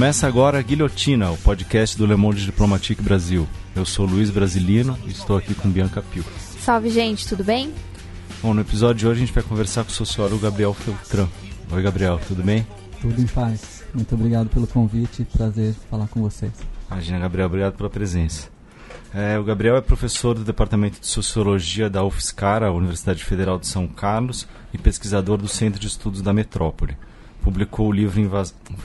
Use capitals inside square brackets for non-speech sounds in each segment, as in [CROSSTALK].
Começa agora a Guilhotina, o podcast do Le Monde Diplomatique Brasil. Eu sou Luiz Brasilino e estou aqui com Bianca Pio. Salve, gente, tudo bem? Bom, no episódio de hoje a gente vai conversar com o sociólogo Gabriel Feltran. Oi, Gabriel, tudo bem? Tudo em paz. Muito obrigado pelo convite, prazer falar com vocês. Imagina, Gabriel, obrigado pela presença. É, o Gabriel é professor do Departamento de Sociologia da UFSCar, a Universidade Federal de São Carlos, e pesquisador do Centro de Estudos da Metrópole publicou o livro,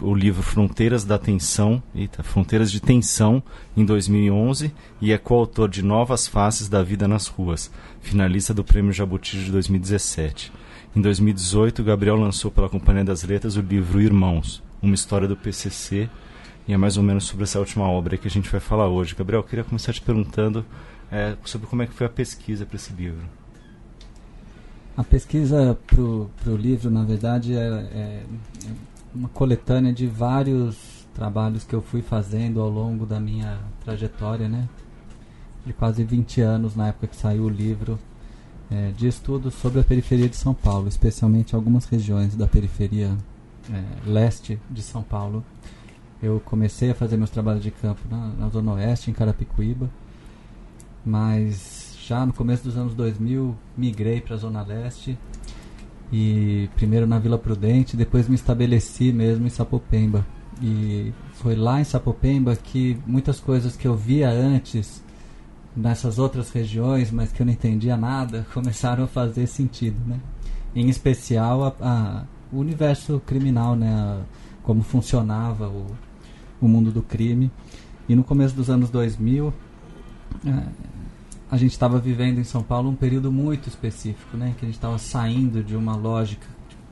o livro Fronteiras da Tensão, eita, Fronteiras de Tensão, em 2011 e é coautor de Novas Faces da Vida nas Ruas, finalista do Prêmio Jabuti de 2017. Em 2018, Gabriel lançou pela Companhia das Letras o livro Irmãos, uma história do PCC, e é mais ou menos sobre essa última obra que a gente vai falar hoje. Gabriel, eu queria começar te perguntando é, sobre como é que foi a pesquisa para esse livro. A pesquisa para o livro, na verdade, é, é, uma coletânea de vários trabalhos que eu fui fazendo ao longo da minha trajetória, né? De quase 20 anos, na época que saiu o livro, é, de estudos sobre a periferia de São Paulo, especialmente algumas regiões da periferia é, leste de São Paulo. Eu comecei a fazer meus trabalhos de campo na, na Zona Oeste, em Carapicuíba, mas já no começo dos anos 2000, migrei para a Zona Leste. E primeiro na Vila Prudente, depois me estabeleci mesmo em Sapopemba. E foi lá em Sapopemba que muitas coisas que eu via antes nessas outras regiões, mas que eu não entendia nada, [LAUGHS] começaram a fazer sentido, né? Em especial a, a, o universo criminal, né? A, como funcionava o, o mundo do crime. E no começo dos anos 2000, é, a gente estava vivendo em São Paulo um período muito específico, né, que a gente estava saindo de uma lógica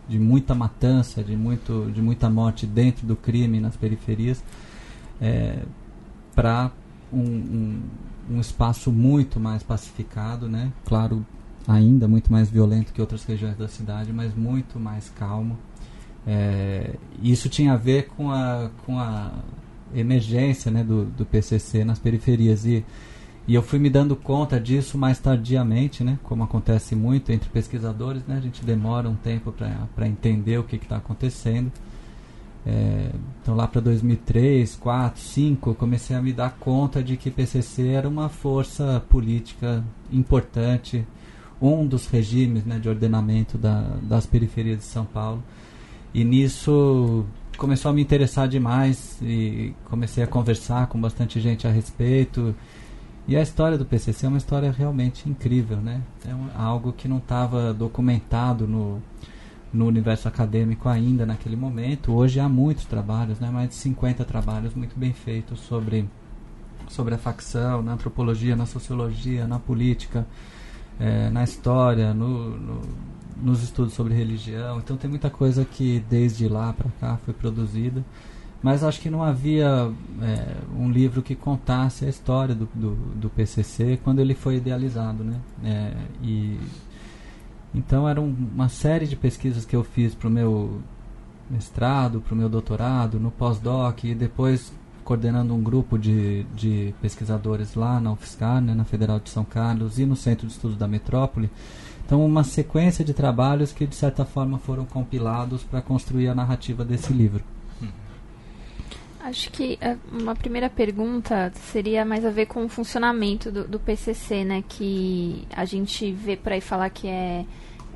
de muita matança, de muito, de muita morte dentro do crime nas periferias, é, para um, um, um, espaço muito mais pacificado, né? Claro, ainda muito mais violento que outras regiões da cidade, mas muito mais calmo. É, isso tinha a ver com a, com a emergência né, do, do PCC nas periferias e e eu fui me dando conta disso mais tardiamente, né? Como acontece muito entre pesquisadores, né? A gente demora um tempo para entender o que está acontecendo. É, então lá para 2003, 4, 5, eu comecei a me dar conta de que PCC era uma força política importante, um dos regimes né, de ordenamento da, das periferias de São Paulo. E nisso começou a me interessar demais e comecei a conversar com bastante gente a respeito e a história do PCC é uma história realmente incrível, né? É um, algo que não estava documentado no, no universo acadêmico ainda naquele momento. Hoje há muitos trabalhos, né? mais de 50 trabalhos muito bem feitos sobre, sobre a facção, na antropologia, na sociologia, na política, é, na história, no, no, nos estudos sobre religião. Então tem muita coisa que desde lá para cá foi produzida mas acho que não havia é, um livro que contasse a história do, do, do, PCC quando ele foi idealizado, né? É, e então era um, uma série de pesquisas que eu fiz para o meu mestrado, para o meu doutorado, no pós-doc e depois coordenando um grupo de, de pesquisadores lá na UFSCar, né, na Federal de São Carlos e no Centro de Estudos da Metrópole. Então, uma sequência de trabalhos que, de certa forma, foram compilados para construir a narrativa desse livro. Acho que é, uma primeira pergunta seria mais a ver com o funcionamento do, do PCC, né? Que a gente vê por aí falar que é,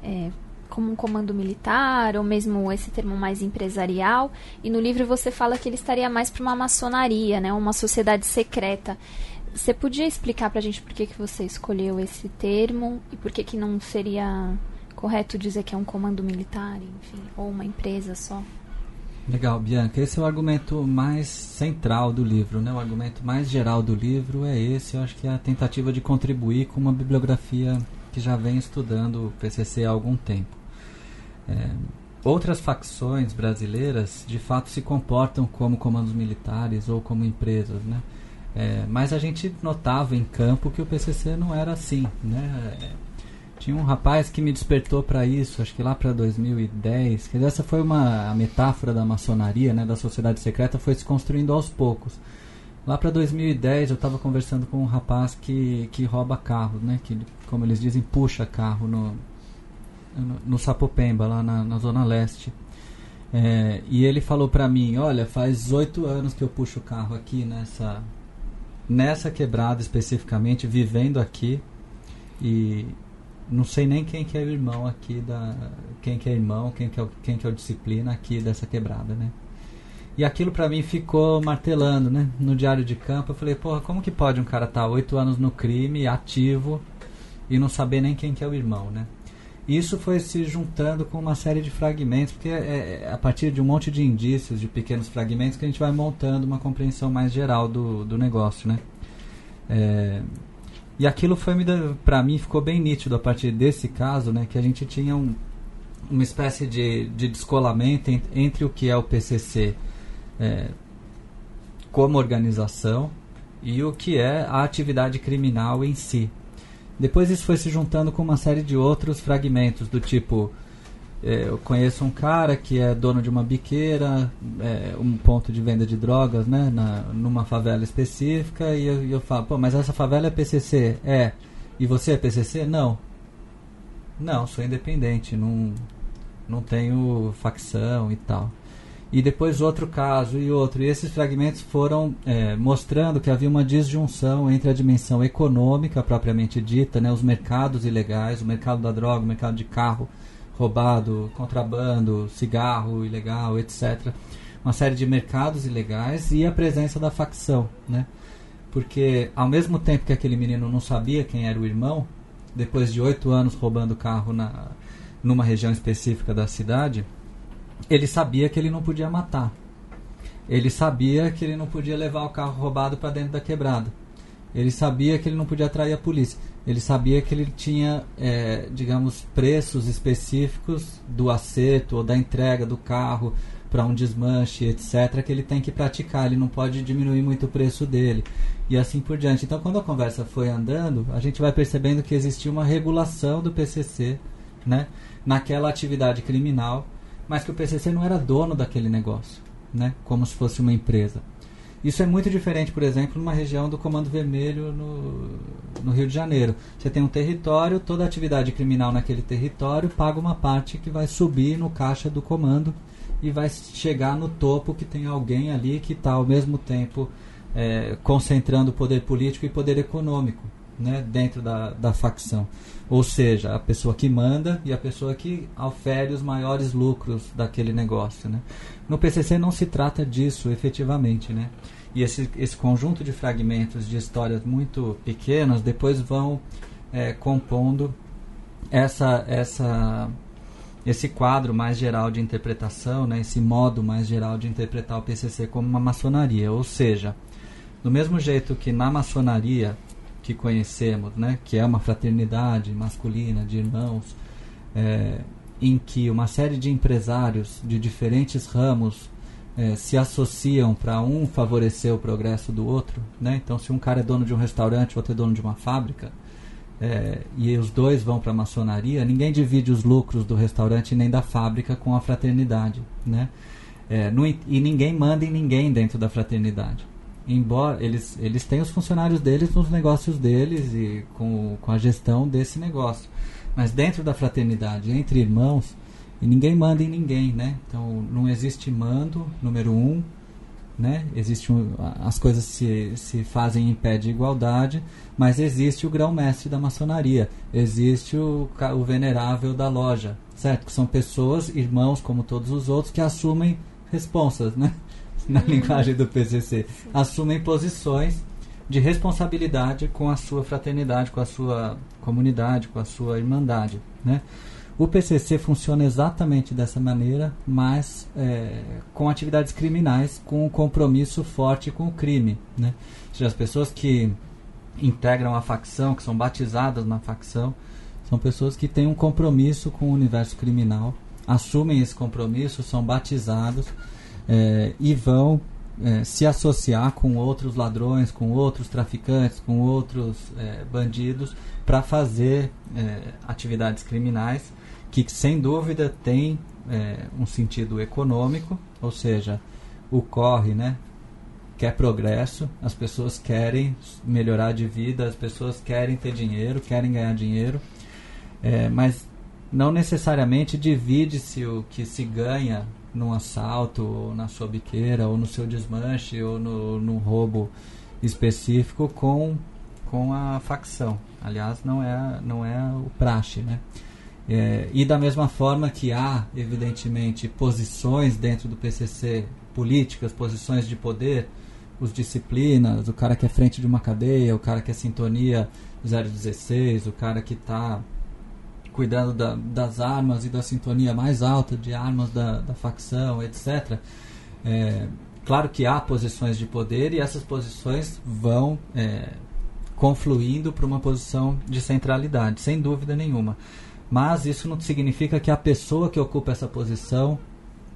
é, como um comando militar, ou mesmo esse termo mais empresarial. E no livro você fala que ele estaria mais para uma maçonaria, né? Uma sociedade secreta. Você podia explicar para a gente por que, que você escolheu esse termo e por que, que não seria correto dizer que é um comando militar, enfim, ou uma empresa só? Legal, Bianca. Esse é o argumento mais central do livro, né? O argumento mais geral do livro é esse. Eu acho que é a tentativa de contribuir com uma bibliografia que já vem estudando o PCC há algum tempo. É, outras facções brasileiras, de fato, se comportam como comandos militares ou como empresas, né? É, mas a gente notava em campo que o PCC não era assim, né? Tinha um rapaz que me despertou para isso, acho que lá para 2010. Que essa foi uma a metáfora da maçonaria, né, da sociedade secreta, foi se construindo aos poucos. Lá para 2010 eu estava conversando com um rapaz que, que rouba carros, né, que como eles dizem puxa carro no no, no Sapopemba lá na, na zona leste. É, e ele falou para mim, olha, faz oito anos que eu puxo o carro aqui nessa nessa quebrada especificamente, vivendo aqui e não sei nem quem que é o irmão aqui da quem que é irmão, quem que é, quem que é o disciplina aqui dessa quebrada, né? E aquilo para mim ficou martelando, né? No diário de campo, eu falei, porra, como que pode um cara estar tá oito anos no crime, ativo, e não saber nem quem que é o irmão, né? Isso foi se juntando com uma série de fragmentos, porque é, é a partir de um monte de indícios, de pequenos fragmentos, que a gente vai montando uma compreensão mais geral do, do negócio, né? É, e aquilo foi para mim ficou bem nítido a partir desse caso, né, que a gente tinha um, uma espécie de, de descolamento entre o que é o PCC é, como organização e o que é a atividade criminal em si. Depois isso foi se juntando com uma série de outros fragmentos, do tipo: eu conheço um cara que é dono de uma biqueira, é, um ponto de venda de drogas, né, na, numa favela específica, e eu, eu falo: pô, mas essa favela é PCC? É. E você é PCC? Não. Não, sou independente, não, não tenho facção e tal e depois outro caso e outro. E esses fragmentos foram é, mostrando que havia uma disjunção entre a dimensão econômica propriamente dita, né, os mercados ilegais, o mercado da droga, o mercado de carro roubado, contrabando, cigarro ilegal, etc. Uma série de mercados ilegais e a presença da facção, né? Porque ao mesmo tempo que aquele menino não sabia quem era o irmão, depois de oito anos roubando carro na, numa região específica da cidade, ele sabia que ele não podia matar. Ele sabia que ele não podia levar o carro roubado para dentro da quebrada. Ele sabia que ele não podia atrair a polícia. Ele sabia que ele tinha, é, digamos, preços específicos do acerto ou da entrega do carro para um desmanche, etc., que ele tem que praticar. Ele não pode diminuir muito o preço dele e assim por diante. Então, quando a conversa foi andando, a gente vai percebendo que existia uma regulação do PCC, né, naquela atividade criminal mas que o PCC não era dono daquele negócio, né? como se fosse uma empresa. Isso é muito diferente, por exemplo, numa região do Comando Vermelho no, no Rio de Janeiro. Você tem um território, toda atividade criminal naquele território paga uma parte que vai subir no caixa do comando e vai chegar no topo que tem alguém ali que está ao mesmo tempo é, concentrando poder político e poder econômico né, dentro da, da facção. Ou seja, a pessoa que manda e a pessoa que ofere os maiores lucros daquele negócio. Né? No PCC não se trata disso efetivamente. Né? E esse, esse conjunto de fragmentos de histórias muito pequenas depois vão é, compondo essa, essa, esse quadro mais geral de interpretação, né? esse modo mais geral de interpretar o PCC como uma maçonaria. Ou seja, do mesmo jeito que na maçonaria que conhecemos, né, que é uma fraternidade masculina de irmãos, é, em que uma série de empresários de diferentes ramos é, se associam para um favorecer o progresso do outro. Né? Então, se um cara é dono de um restaurante, outro é dono de uma fábrica, é, e os dois vão para a maçonaria, ninguém divide os lucros do restaurante nem da fábrica com a fraternidade. Né? É, no, e ninguém manda em ninguém dentro da fraternidade embora eles, eles têm os funcionários deles nos negócios deles e com, com a gestão desse negócio. Mas dentro da fraternidade, entre irmãos, ninguém manda em ninguém, né? Então não existe mando, número um, né? Existe um, as coisas se, se fazem em pé de igualdade, mas existe o grão-mestre da maçonaria, existe o, o venerável da loja, certo? Que são pessoas, irmãos como todos os outros, que assumem responsas, né? [LAUGHS] na linguagem do PCC, assumem posições de responsabilidade com a sua fraternidade, com a sua comunidade, com a sua irmandade. Né? O PCC funciona exatamente dessa maneira, mas é, com atividades criminais, com um compromisso forte com o crime. Né? Ou seja, as pessoas que integram a facção, que são batizadas na facção, são pessoas que têm um compromisso com o universo criminal, assumem esse compromisso, são batizados é, e vão é, se associar com outros ladrões, com outros traficantes, com outros é, bandidos para fazer atividades criminais que, sem dúvida, tem um sentido econômico, ou seja, o corre, né? Quer progresso, as pessoas querem melhorar de vida, as pessoas querem ter dinheiro, querem ganhar dinheiro, mas não necessariamente divide-se o que se ganha num assalto, ou na sua biqueira, ou no seu desmanche, ou no, no roubo específico com, com a facção. Aliás, não é, não é o praxe, né? É, e da mesma forma que há, evidentemente, posições dentro do PCC, políticas, posições de poder, os disciplinas, o cara que é frente de uma cadeia, o cara que é sintonia 016, o cara que está cuidando da, das armas e da sintonia mais alta de armas da, da facção, etc. É, claro que há posições de poder e essas posições vão é, confluindo para uma posição de centralidade, sem dúvida nenhuma. Mas isso não significa que a pessoa que ocupa essa posição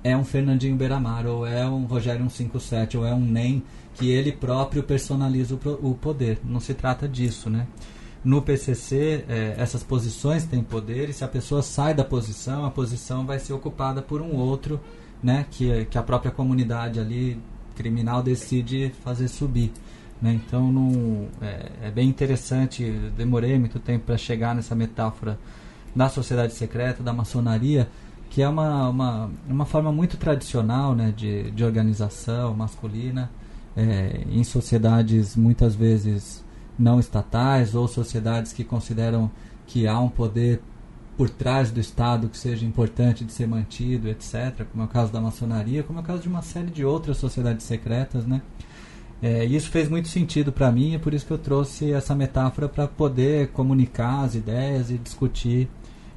é um Fernandinho Beiramar, ou é um Rogério 157, ou é um NEM, que ele próprio personaliza o, o poder. Não se trata disso, né? No PCC, é, essas posições têm poder, e se a pessoa sai da posição, a posição vai ser ocupada por um outro, né? Que, que a própria comunidade ali, criminal, decide fazer subir. Né? Então, não, é, é bem interessante, demorei muito tempo para chegar nessa metáfora da sociedade secreta, da maçonaria, que é uma, uma, uma forma muito tradicional né, de, de organização masculina é, em sociedades muitas vezes não estatais ou sociedades que consideram que há um poder por trás do Estado que seja importante de ser mantido, etc., como é o caso da maçonaria, como é o caso de uma série de outras sociedades secretas, né? É, isso fez muito sentido para mim e é por isso que eu trouxe essa metáfora para poder comunicar as ideias e discutir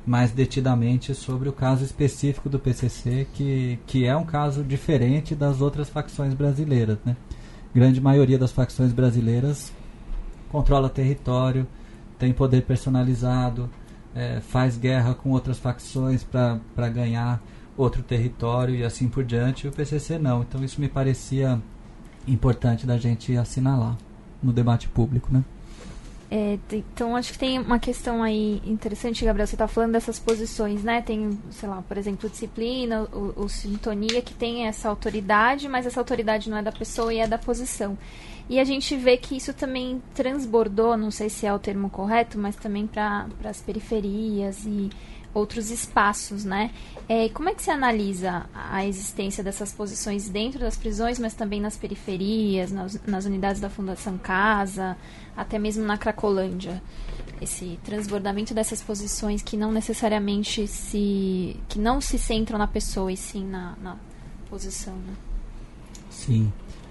mais detidamente sobre o caso específico do PCC, que, que é um caso diferente das outras facções brasileiras. Né? Grande maioria das facções brasileiras controla território, tem poder personalizado, é, faz guerra com outras facções para ganhar outro território e assim por diante. E o PCC não. Então isso me parecia importante da gente assinalar no debate público, né? É, então, acho que tem uma questão aí interessante, Gabriel. Você está falando dessas posições, né? Tem, sei lá, por exemplo, disciplina, o, o, sintonia, que tem essa autoridade, mas essa autoridade não é da pessoa e é da posição. E a gente vê que isso também transbordou, não sei se é o termo correto, mas também para as periferias e outros espaços, né? É, como é que se analisa a existência dessas posições dentro das prisões, mas também nas periferias, nas, nas unidades da Fundação Casa, até mesmo na Cracolândia? Esse transbordamento dessas posições que não necessariamente se. que não se centram na pessoa e sim na, na posição, né? Sim.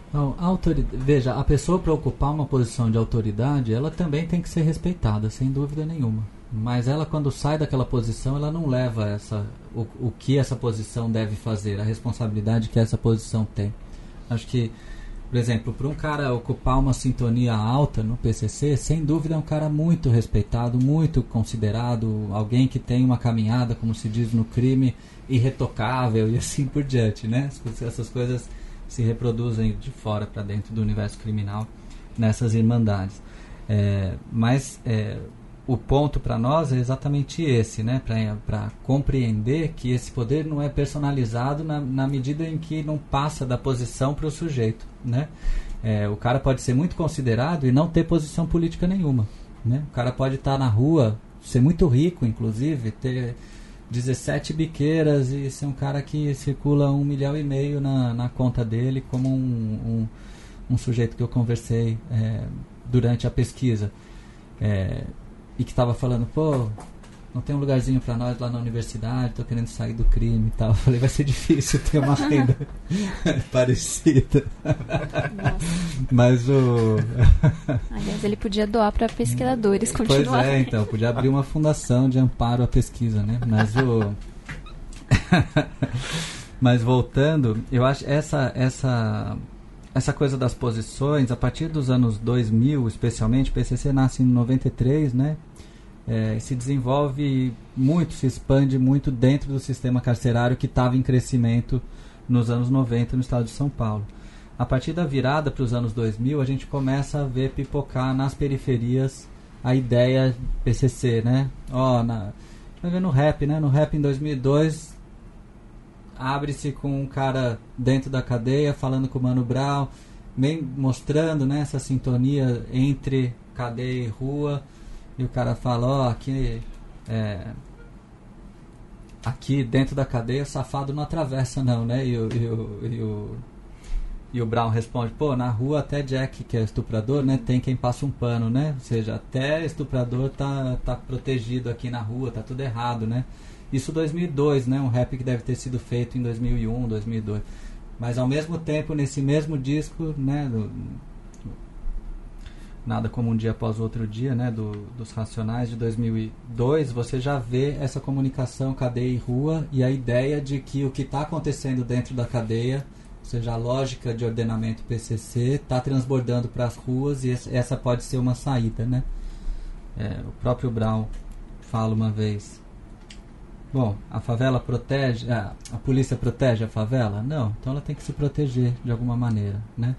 Então, a veja, a pessoa para ocupar uma posição de autoridade, ela também tem que ser respeitada, sem dúvida nenhuma. Mas ela, quando sai daquela posição, ela não leva essa, o, o que essa posição deve fazer, a responsabilidade que essa posição tem. Acho que, por exemplo, para um cara ocupar uma sintonia alta no PCC, sem dúvida é um cara muito respeitado, muito considerado, alguém que tem uma caminhada, como se diz no crime, irretocável e [LAUGHS] assim por diante, né? Essas coisas se reproduzem de fora para dentro do universo criminal nessas irmandades. É, mas é, o ponto para nós é exatamente esse, né? Para compreender que esse poder não é personalizado na, na medida em que não passa da posição para o sujeito, né? É, o cara pode ser muito considerado e não ter posição política nenhuma, né? O cara pode estar tá na rua, ser muito rico, inclusive, ter 17 biqueiras e ser um cara que circula um milhão e meio na, na conta dele, como um, um, um sujeito que eu conversei é, durante a pesquisa. É, e que estava falando, pô, não tem um lugarzinho para nós lá na universidade, tô querendo sair do crime e tal. Eu falei, vai ser difícil ter uma [LAUGHS] renda parecida. Mas o. Aliás, ele podia doar para pesquisadores continuar. Pois é, então, podia abrir uma fundação de amparo à pesquisa, né? Mas o. [LAUGHS] Mas voltando, eu acho essa essa essa coisa das posições, a partir dos anos 2000, especialmente, o PCC nasce em 93, né? É, se desenvolve muito, se expande muito dentro do sistema carcerário que estava em crescimento nos anos 90 no estado de São Paulo. A partir da virada para os anos 2000, a gente começa a ver pipocar nas periferias a ideia PCC, né? Ó, oh, na, no rap, né? No rap em 2002 abre-se com um cara dentro da cadeia falando com o Mano Brown, bem mostrando né, essa sintonia entre cadeia e rua. E o cara fala, ó, oh, aqui, é, aqui dentro da cadeia, safado não atravessa não, né? E o, e o, e o, e o Brown responde, pô, na rua até Jack, que é estuprador, né? Tem quem passa um pano, né? Ou seja, até estuprador tá, tá protegido aqui na rua, tá tudo errado, né? Isso 2002, né? Um rap que deve ter sido feito em 2001, 2002. Mas ao mesmo tempo, nesse mesmo disco, né? Do, Nada como um dia após o outro dia, né, do, dos Racionais de 2002, você já vê essa comunicação cadeia e rua e a ideia de que o que está acontecendo dentro da cadeia, ou seja, a lógica de ordenamento PCC, está transbordando para as ruas e essa pode ser uma saída, né? É, o próprio Brown fala uma vez. Bom, a favela protege, a, a polícia protege a favela? Não, então ela tem que se proteger de alguma maneira, né?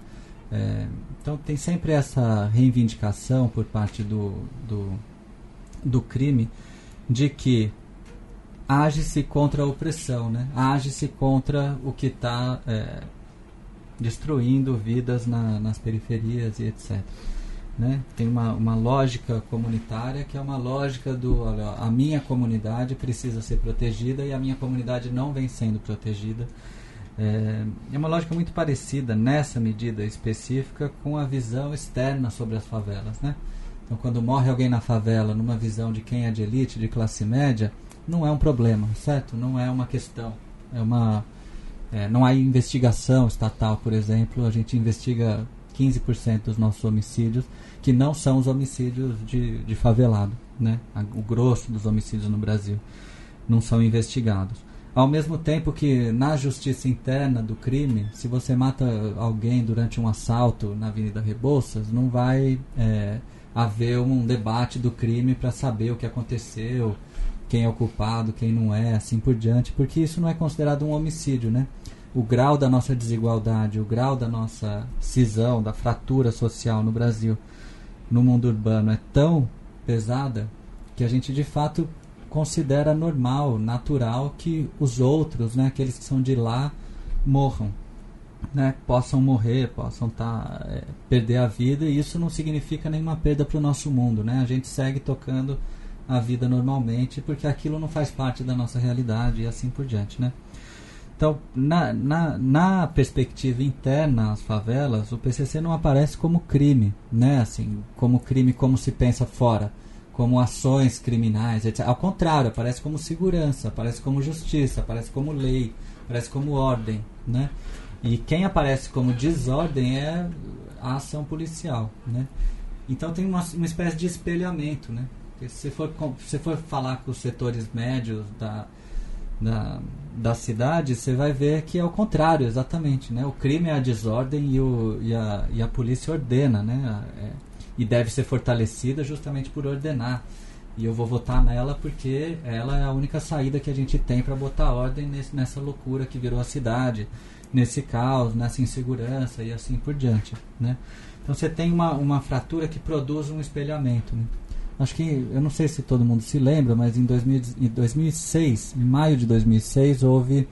É, então tem sempre essa reivindicação por parte do, do, do crime de que age-se contra a opressão, né? age-se contra o que está é, destruindo vidas na, nas periferias e etc. Né? Tem uma, uma lógica comunitária que é uma lógica do olha, a minha comunidade precisa ser protegida e a minha comunidade não vem sendo protegida é, é uma lógica muito parecida nessa medida específica com a visão externa sobre as favelas. Né? Então, quando morre alguém na favela, numa visão de quem é de elite, de classe média, não é um problema, certo? Não é uma questão. É uma, é, não há investigação estatal, por exemplo. A gente investiga 15% dos nossos homicídios, que não são os homicídios de, de favelado. Né? O grosso dos homicídios no Brasil não são investigados. Ao mesmo tempo que na justiça interna do crime, se você mata alguém durante um assalto na Avenida Rebouças, não vai é, haver um debate do crime para saber o que aconteceu, quem é o culpado, quem não é, assim por diante, porque isso não é considerado um homicídio, né? O grau da nossa desigualdade, o grau da nossa cisão, da fratura social no Brasil, no mundo urbano é tão pesada que a gente de fato considera normal, natural que os outros, né, aqueles que são de lá, morram, né, possam morrer, possam tá, é, perder a vida e isso não significa nenhuma perda para o nosso mundo, né? A gente segue tocando a vida normalmente porque aquilo não faz parte da nossa realidade e assim por diante, né? Então, na, na, na perspectiva interna às favelas, o PCC não aparece como crime, né? Assim, como crime como se pensa fora como ações criminais, etc. Ao contrário, aparece como segurança, aparece como justiça, aparece como lei, aparece como ordem, né? E quem aparece como desordem é a ação policial, né? Então tem uma, uma espécie de espelhamento, né? Porque se for, se for falar com os setores médios da, da, da cidade, você vai ver que é o contrário, exatamente, né? O crime é a desordem e, o, e, a, e a polícia ordena, né? É, e deve ser fortalecida justamente por ordenar. E eu vou votar nela porque ela é a única saída que a gente tem para botar ordem nesse, nessa loucura que virou a cidade, nesse caos, nessa insegurança e assim por diante. Né? Então você tem uma, uma fratura que produz um espelhamento. Né? Acho que, eu não sei se todo mundo se lembra, mas em, 2000, em 2006, em maio de 2006, houve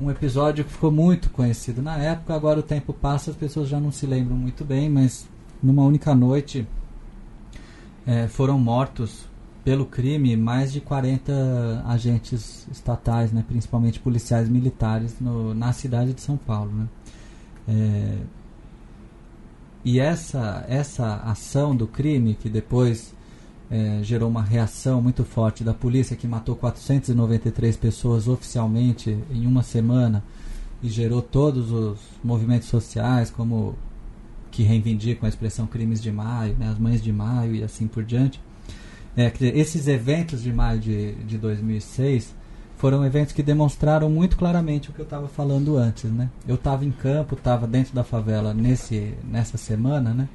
um episódio que ficou muito conhecido na época. Agora o tempo passa, as pessoas já não se lembram muito bem, mas numa única noite é, foram mortos pelo crime mais de 40 agentes estatais, né, principalmente policiais militares, no, na cidade de São Paulo. Né. É, e essa, essa ação do crime, que depois é, gerou uma reação muito forte da polícia, que matou 493 pessoas oficialmente em uma semana, e gerou todos os movimentos sociais, como que reivindicam a expressão crimes de maio, né, as mães de maio e assim por diante. É, esses eventos de maio de, de 2006 foram eventos que demonstraram muito claramente o que eu estava falando antes. Né? Eu estava em campo, estava dentro da favela nesse, nessa semana, né?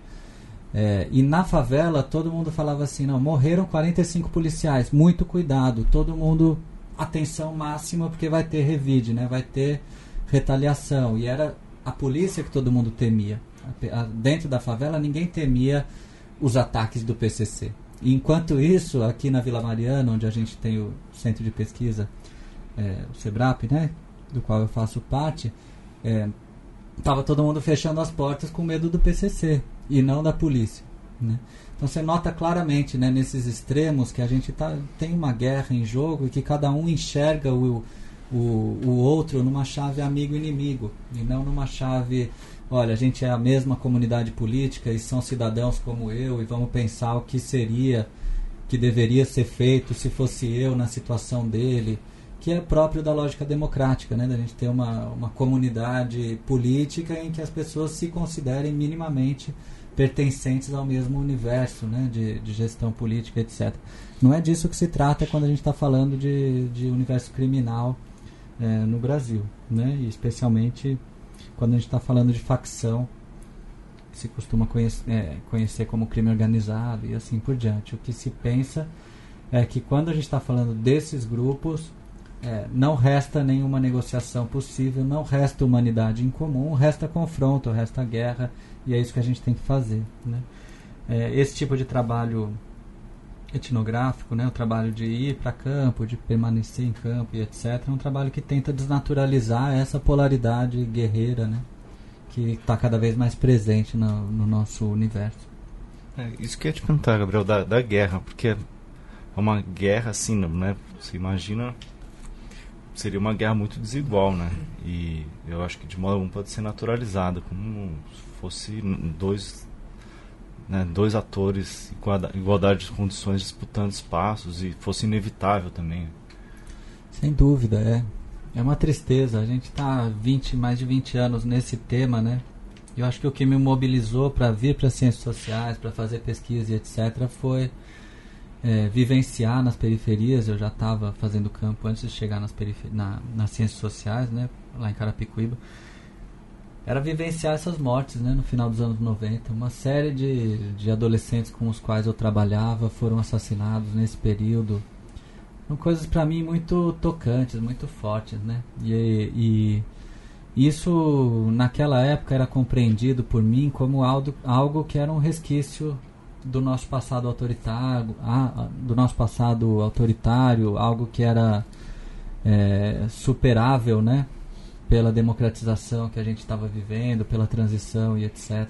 É, e na favela todo mundo falava assim, não, morreram 45 policiais, muito cuidado, todo mundo atenção máxima porque vai ter revide, né? Vai ter retaliação. E era a polícia que todo mundo temia dentro da favela ninguém temia os ataques do PCC. Enquanto isso, aqui na Vila Mariana, onde a gente tem o centro de pesquisa, é, o SEBRAP, né, do qual eu faço parte, estava é, todo mundo fechando as portas com medo do PCC e não da polícia. Né? Então você nota claramente né, nesses extremos que a gente tá, tem uma guerra em jogo e que cada um enxerga o, o, o outro numa chave amigo-inimigo e não numa chave olha, a gente é a mesma comunidade política e são cidadãos como eu e vamos pensar o que seria, que deveria ser feito se fosse eu na situação dele, que é próprio da lógica democrática, né? Da gente ter uma, uma comunidade política em que as pessoas se considerem minimamente pertencentes ao mesmo universo né? de, de gestão política, etc. Não é disso que se trata quando a gente está falando de, de universo criminal é, no Brasil, né? E especialmente quando a gente está falando de facção, que se costuma é, conhecer como crime organizado e assim por diante. O que se pensa é que quando a gente está falando desses grupos, é, não resta nenhuma negociação possível, não resta humanidade em comum, resta confronto, resta guerra, e é isso que a gente tem que fazer. Né? É, esse tipo de trabalho etnográfico, né, o trabalho de ir para campo, de permanecer em campo e etc, é um trabalho que tenta desnaturalizar essa polaridade guerreira, né, que está cada vez mais presente no, no nosso universo. É, isso que eu ia te perguntar, Gabriel, da, da guerra, porque é uma guerra assim, né, você imagina, seria uma guerra muito desigual, né, e eu acho que de modo algum pode ser naturalizada, como se fosse dois né, dois atores igualdade de condições disputando espaços e fosse inevitável também. Sem dúvida, é. É uma tristeza. A gente está 20, mais de 20 anos nesse tema, né? Eu acho que o que me mobilizou para vir para ciências sociais, para fazer pesquisa e etc., foi é, vivenciar nas periferias. Eu já estava fazendo campo antes de chegar nas, na, nas ciências sociais, né? Lá em Carapicuíba era vivenciar essas mortes né, no final dos anos 90. Uma série de, de adolescentes com os quais eu trabalhava foram assassinados nesse período. São coisas para mim muito tocantes, muito fortes. Né? E, e, isso naquela época era compreendido por mim como algo, algo que era um resquício do nosso passado autoritário, do nosso passado autoritário, algo que era é, superável, né? pela democratização que a gente estava vivendo, pela transição e etc.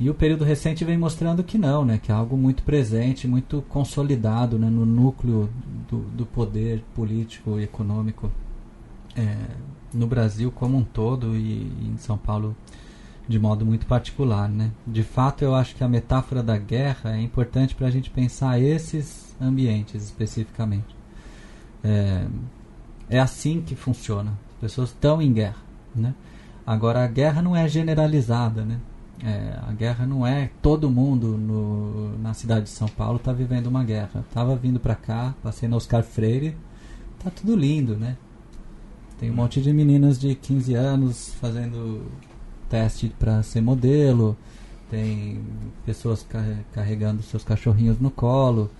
E o período recente vem mostrando que não, né, que é algo muito presente, muito consolidado né, no núcleo do, do poder político e econômico é, no Brasil como um todo e, e, em São Paulo de modo muito particular. Né. De fato, eu acho que a metáfora da guerra é importante para a gente pensar esses ambientes especificamente. É, é assim que funciona pessoas estão em guerra, né? Agora a guerra não é generalizada, né? É, a guerra não é todo mundo no, na cidade de São Paulo está vivendo uma guerra. Tava vindo para cá, passei no Oscar Freire, tá tudo lindo, né? Tem um monte de meninas de 15 anos fazendo teste para ser modelo, tem pessoas carregando seus cachorrinhos no colo,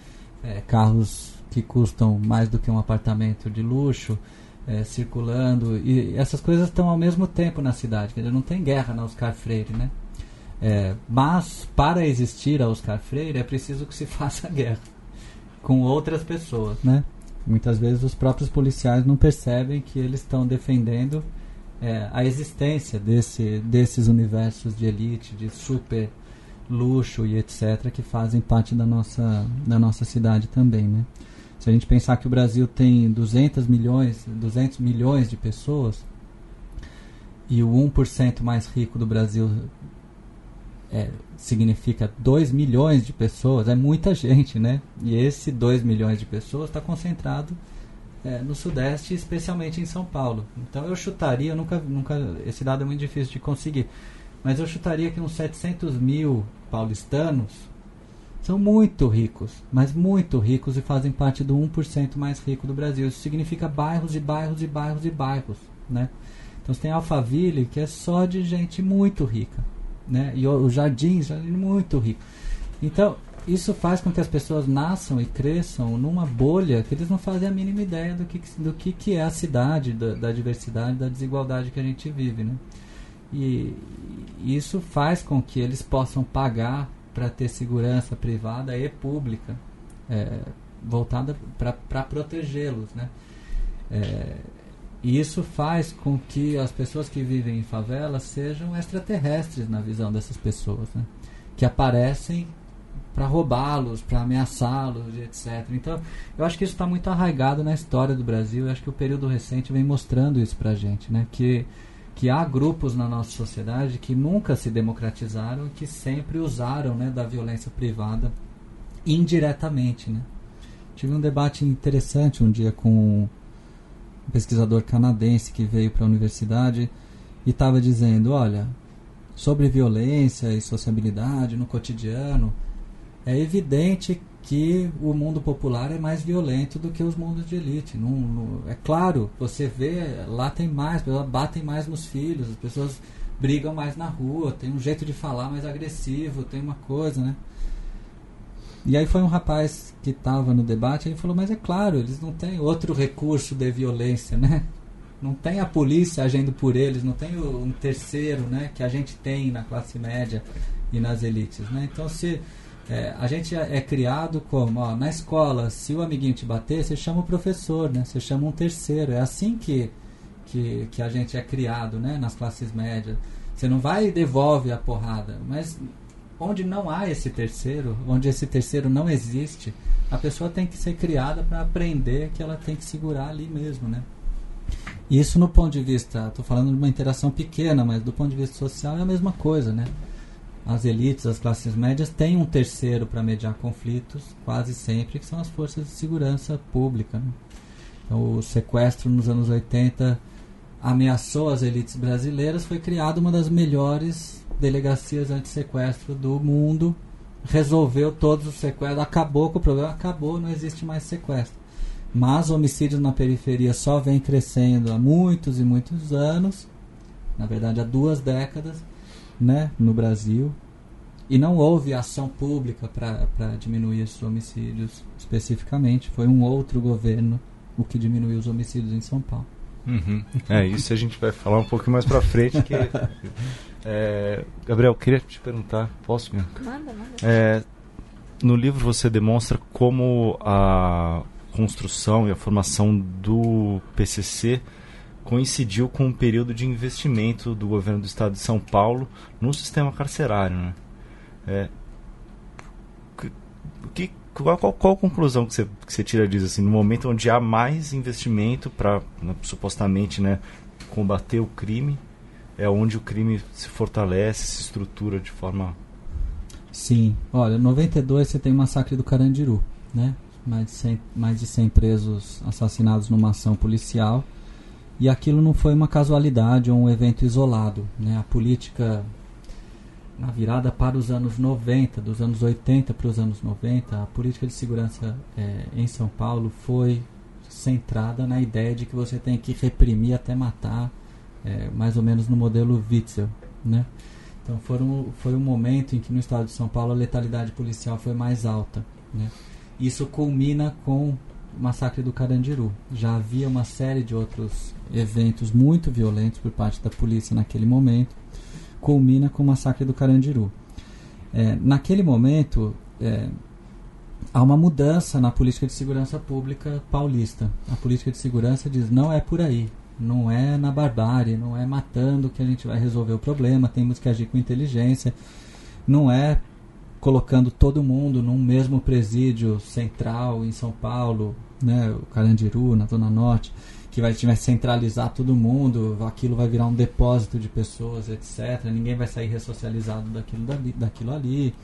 é, carros que custam mais do que um apartamento de luxo é, circulando e essas coisas estão ao mesmo tempo na cidade, quer dizer, não tem guerra na Oscar Freire, né? É, mas para existir a Oscar Freire é preciso que se [LAUGHS] faça guerra com outras pessoas, né? Muitas vezes os próprios policiais não percebem que eles estão defendendo é, a existência desse, desses universos de elite, de super luxo e etc., que fazem parte da nossa, da nossa cidade também, né? Se a gente pensar que o Brasil tem 200 milhões, 200 milhões de pessoas e o 1% mais rico do Brasil é, significa 2 milhões de pessoas, é muita gente, né? E esse 2 milhões de pessoas está concentrado é, no Sudeste, especialmente em São Paulo. Então eu chutaria, nunca, nunca, esse dado é muito difícil de conseguir, mas eu chutaria que uns 700 mil paulistanos são muito ricos, mas muito ricos e fazem parte do 1% mais rico do Brasil. Isso significa bairros e bairros e bairros e bairros, né? Então você tem Alphaville, que é só de gente muito rica, né? E o Jardim, Jardim muito rico. Então, isso faz com que as pessoas nasçam e cresçam numa bolha que eles não fazem a mínima ideia do que, do que, que é a cidade, da, da diversidade, da desigualdade que a gente vive, né? E isso faz com que eles possam pagar para ter segurança privada e pública é, voltada para protegê-los, né? É, e isso faz com que as pessoas que vivem em favelas sejam extraterrestres na visão dessas pessoas, né? que aparecem roubá-los, para ameaçá-los, etc. Então, eu acho que isso está muito arraigado na história do Brasil. Eu acho que o período recente vem mostrando isso para gente, né? Que que há grupos na nossa sociedade que nunca se democratizaram e que sempre usaram né, da violência privada indiretamente. Né? Tive um debate interessante um dia com um pesquisador canadense que veio para a universidade e estava dizendo: olha, sobre violência e sociabilidade no cotidiano, é evidente que o mundo popular é mais violento do que os mundos de elite. Não, não, é claro, você vê, lá tem mais, as pessoas batem mais nos filhos, as pessoas brigam mais na rua, tem um jeito de falar mais agressivo, tem uma coisa, né? E aí foi um rapaz que estava no debate, ele falou, mas é claro, eles não têm outro recurso de violência, né? Não tem a polícia agindo por eles, não tem um terceiro, né? Que a gente tem na classe média e nas elites, né? Então se é, a gente é, é, criado como, ó, na escola, se o amiguinho te bater, você chama o professor, né? Você chama um terceiro. É assim que, que, que a gente é criado, né? Nas classes médias. Você não vai e devolve a porrada, mas onde não há esse terceiro, onde esse terceiro não existe, a pessoa tem que ser criada para aprender que ela tem que segurar ali mesmo, né? Isso no ponto de vista, estou falando de uma interação pequena, mas do ponto de vista social é a mesma coisa, né? As elites, as classes médias têm um terceiro para mediar conflitos, quase sempre, que são as forças de segurança pública. Né? Então, o sequestro nos anos 80 ameaçou as elites brasileiras, foi criada uma das melhores delegacias anti-sequestro do mundo, resolveu todos os sequestros, acabou com o problema, acabou, não existe mais sequestro. Mas homicídios na periferia só vem crescendo há muitos e muitos anos, na verdade há duas décadas, né, no Brasil. E não houve ação pública para diminuir esses homicídios especificamente. Foi um outro governo o que diminuiu os homicídios em São Paulo. Uhum. É, isso a gente vai falar um pouquinho mais para frente. Que, [LAUGHS] é, Gabriel, queria te perguntar, posso? Bianca? Manda, manda. É, no livro você demonstra como a construção e a formação do PCC coincidiu com um período de investimento do governo do estado de São Paulo no sistema carcerário. Né? É, que, qual, qual, qual, a conclusão que você, que você tira disso? Assim, no momento onde há mais investimento para né, supostamente né, combater o crime, é onde o crime se fortalece, se estrutura de forma. Sim, olha, em 92 você tem o massacre do Carandiru, né? Mais de 100, mais de 100 presos assassinados numa ação policial e aquilo não foi uma casualidade ou um evento isolado. Né? A política, na virada para os anos 90, dos anos 80 para os anos 90, a política de segurança é, em São Paulo foi centrada na ideia de que você tem que reprimir até matar, é, mais ou menos no modelo Witzel. Né? Então foram, foi um momento em que no estado de São Paulo a letalidade policial foi mais alta. Né? Isso culmina com massacre do Carandiru. Já havia uma série de outros eventos muito violentos por parte da polícia naquele momento, culmina com o massacre do Carandiru. É, naquele momento, é, há uma mudança na política de segurança pública paulista. A política de segurança diz: não é por aí, não é na barbárie, não é matando que a gente vai resolver o problema, temos que agir com inteligência, não é colocando todo mundo num mesmo presídio central em São Paulo, né, o Carandiru, na Zona Norte, que vai, vai centralizar todo mundo, aquilo vai virar um depósito de pessoas, etc. Ninguém vai sair ressocializado daquilo, dali, daquilo ali.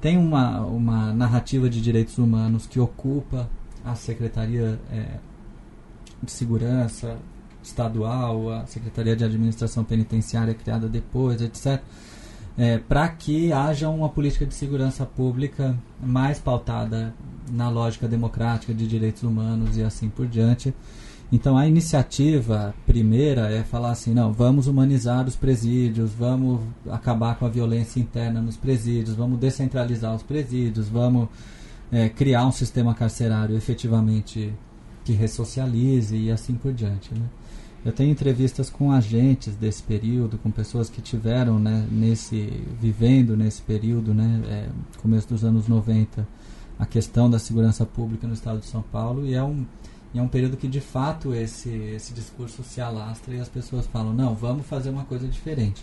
Tem uma, uma narrativa de direitos humanos que ocupa a Secretaria é, de Segurança Estadual, a Secretaria de Administração Penitenciária criada depois, etc é, para que haja uma política de segurança pública mais pautada na lógica democrática de direitos humanos e assim por diante. Então a iniciativa primeira é falar assim, não, vamos humanizar os presídios, vamos acabar com a violência interna nos presídios, vamos descentralizar os presídios, vamos é, criar um sistema carcerário efetivamente que ressocialize e assim por diante. Né? Eu tenho entrevistas com agentes desse período, com pessoas que tiveram, né, nesse vivendo nesse período, né, é, começo dos anos 90, a questão da segurança pública no estado de São Paulo e é um é um período que de fato esse esse discurso se alastra e as pessoas falam não, vamos fazer uma coisa diferente.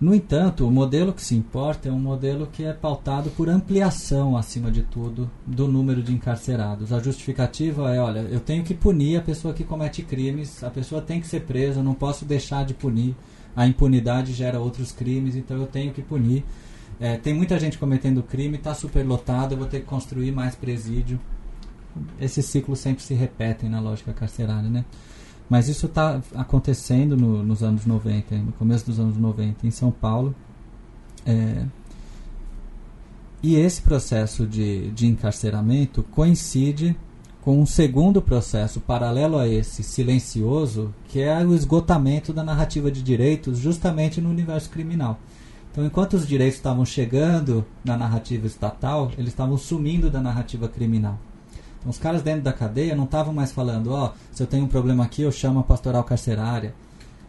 No entanto, o modelo que se importa é um modelo que é pautado por ampliação, acima de tudo, do número de encarcerados. A justificativa é: olha, eu tenho que punir a pessoa que comete crimes, a pessoa tem que ser presa, não posso deixar de punir. A impunidade gera outros crimes, então eu tenho que punir. É, tem muita gente cometendo crime, está superlotado, eu vou ter que construir mais presídio. Esses ciclos sempre se repetem na lógica carcerária, né? Mas isso está acontecendo no, nos anos 90, no começo dos anos 90, em São Paulo. É, e esse processo de, de encarceramento coincide com um segundo processo paralelo a esse, silencioso, que é o esgotamento da narrativa de direitos justamente no universo criminal. Então, enquanto os direitos estavam chegando na narrativa estatal, eles estavam sumindo da narrativa criminal. Então, os caras dentro da cadeia não estavam mais falando, ó, oh, se eu tenho um problema aqui, eu chamo a pastoral carcerária,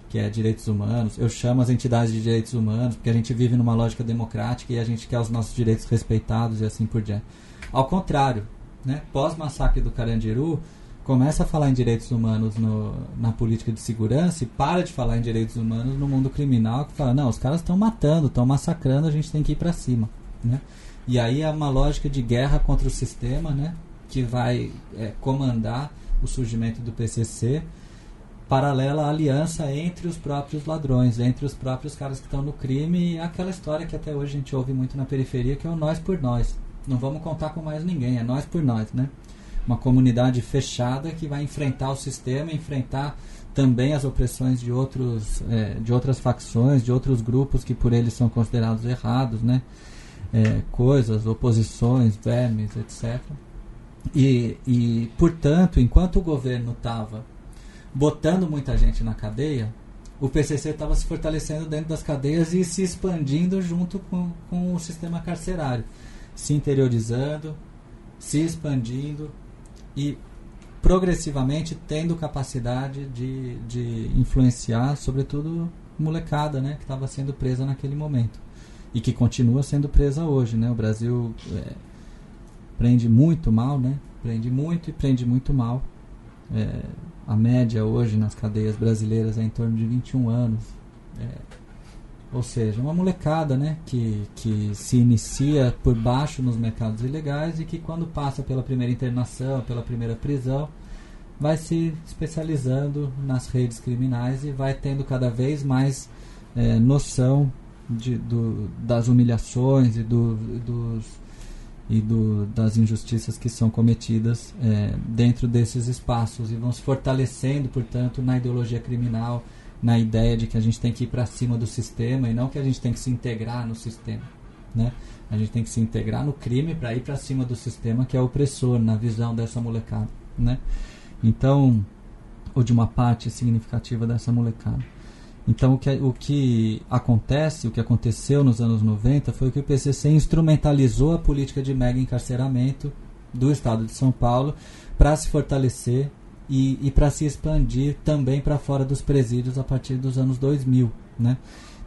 que é direitos humanos, eu chamo as entidades de direitos humanos, porque a gente vive numa lógica democrática e a gente quer os nossos direitos respeitados e assim por diante. Ao contrário, né, pós-massacre do Carandiru, começa a falar em direitos humanos no, na política de segurança e para de falar em direitos humanos no mundo criminal, que fala, não, os caras estão matando, estão massacrando, a gente tem que ir para cima. Né? E aí é uma lógica de guerra contra o sistema, né? Que vai é, comandar o surgimento do PCC, paralela à aliança entre os próprios ladrões, entre os próprios caras que estão no crime, e aquela história que até hoje a gente ouve muito na periferia, que é o nós por nós. Não vamos contar com mais ninguém, é nós por nós, né? Uma comunidade fechada que vai enfrentar o sistema, enfrentar também as opressões de outros é, de outras facções, de outros grupos que por eles são considerados errados, né? É, coisas, oposições, vermes, etc. E, e, portanto, enquanto o governo estava botando muita gente na cadeia, o PCC estava se fortalecendo dentro das cadeias e se expandindo junto com, com o sistema carcerário, se interiorizando, se expandindo e progressivamente tendo capacidade de, de influenciar, sobretudo molecada, né, que estava sendo presa naquele momento e que continua sendo presa hoje, né? O Brasil é, prende muito mal, né? Prende muito e prende muito mal. É, a média hoje nas cadeias brasileiras é em torno de 21 anos. É, ou seja, uma molecada né, que, que se inicia por baixo nos mercados ilegais e que quando passa pela primeira internação, pela primeira prisão, vai se especializando nas redes criminais e vai tendo cada vez mais é, noção de, do, das humilhações e do, dos, e do, das injustiças que são cometidas é, dentro desses espaços e vão se fortalecendo, portanto, na ideologia criminal, na ideia de que a gente tem que ir para cima do sistema e não que a gente tem que se integrar no sistema. Né? A gente tem que se integrar no crime para ir para cima do sistema que é opressor, na visão dessa molecada. Né? Então, ou de uma parte significativa dessa molecada. Então, o que, o que acontece, o que aconteceu nos anos 90 foi que o PCC instrumentalizou a política de mega encarceramento do Estado de São Paulo para se fortalecer e, e para se expandir também para fora dos presídios a partir dos anos 2000. Né?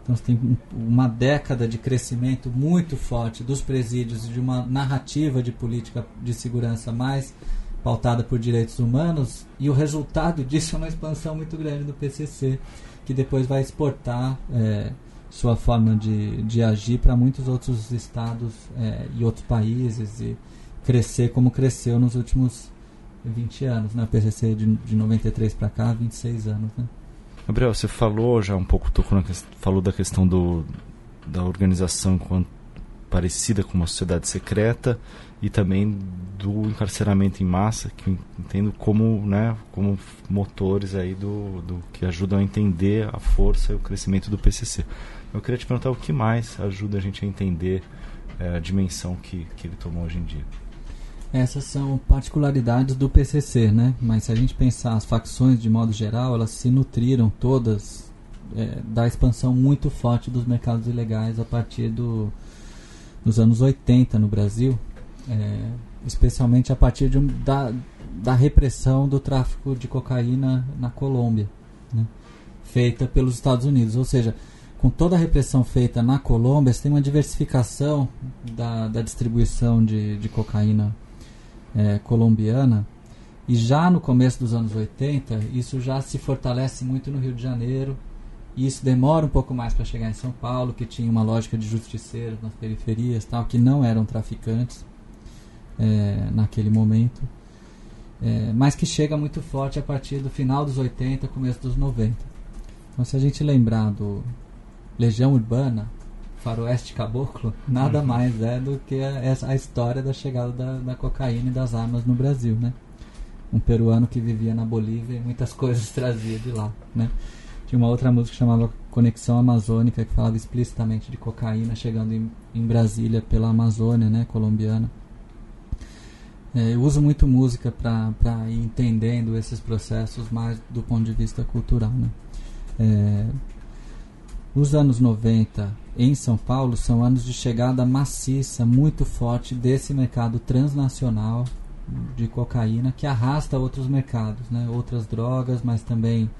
Então, você tem uma década de crescimento muito forte dos presídios, de uma narrativa de política de segurança mais pautada por direitos humanos, e o resultado disso é uma expansão muito grande do PCC que depois vai exportar é, sua forma de, de agir para muitos outros estados é, e outros países e crescer como cresceu nos últimos 20 anos, né? O PCC de, de 93 para cá, 26 anos, né? Gabriel, você falou já um pouco, tocou na, falou da questão do, da organização parecida com uma sociedade secreta e também do encarceramento em massa, que entendo como, né, como motores aí do, do que ajudam a entender a força e o crescimento do PCC. Eu queria te perguntar o que mais ajuda a gente a entender é, a dimensão que, que ele tomou hoje em dia. Essas são particularidades do PCC, né? Mas se a gente pensar as facções de modo geral, elas se nutriram todas é, da expansão muito forte dos mercados ilegais a partir do, dos anos 80 no Brasil, é, especialmente a partir de um, da, da repressão do tráfico de cocaína na Colômbia, né, feita pelos Estados Unidos. Ou seja, com toda a repressão feita na Colômbia, você tem uma diversificação da, da distribuição de, de cocaína é, colombiana. E já no começo dos anos 80, isso já se fortalece muito no Rio de Janeiro E isso demora um pouco mais para chegar em São Paulo, que tinha uma lógica de justiceiros nas periferias, tal, que não eram traficantes é, naquele momento, é, mas que chega muito forte a partir do final dos 80, começo dos 90. Então, se a gente lembrar do Legião Urbana, Faroeste Caboclo, nada uhum. mais é do que a, a história da chegada da, da cocaína e das armas no Brasil, né? Um peruano que vivia na Bolívia e muitas [LAUGHS] coisas trazia de lá, né? Tinha uma outra música que chamava Conexão Amazônica, que falava explicitamente de cocaína chegando em, em Brasília pela Amazônia, né, colombiana. É, eu uso muito música para ir entendendo esses processos mais do ponto de vista cultural. Né? É, os anos 90 em São Paulo são anos de chegada maciça, muito forte desse mercado transnacional de cocaína que arrasta outros mercados, né? outras drogas, mas também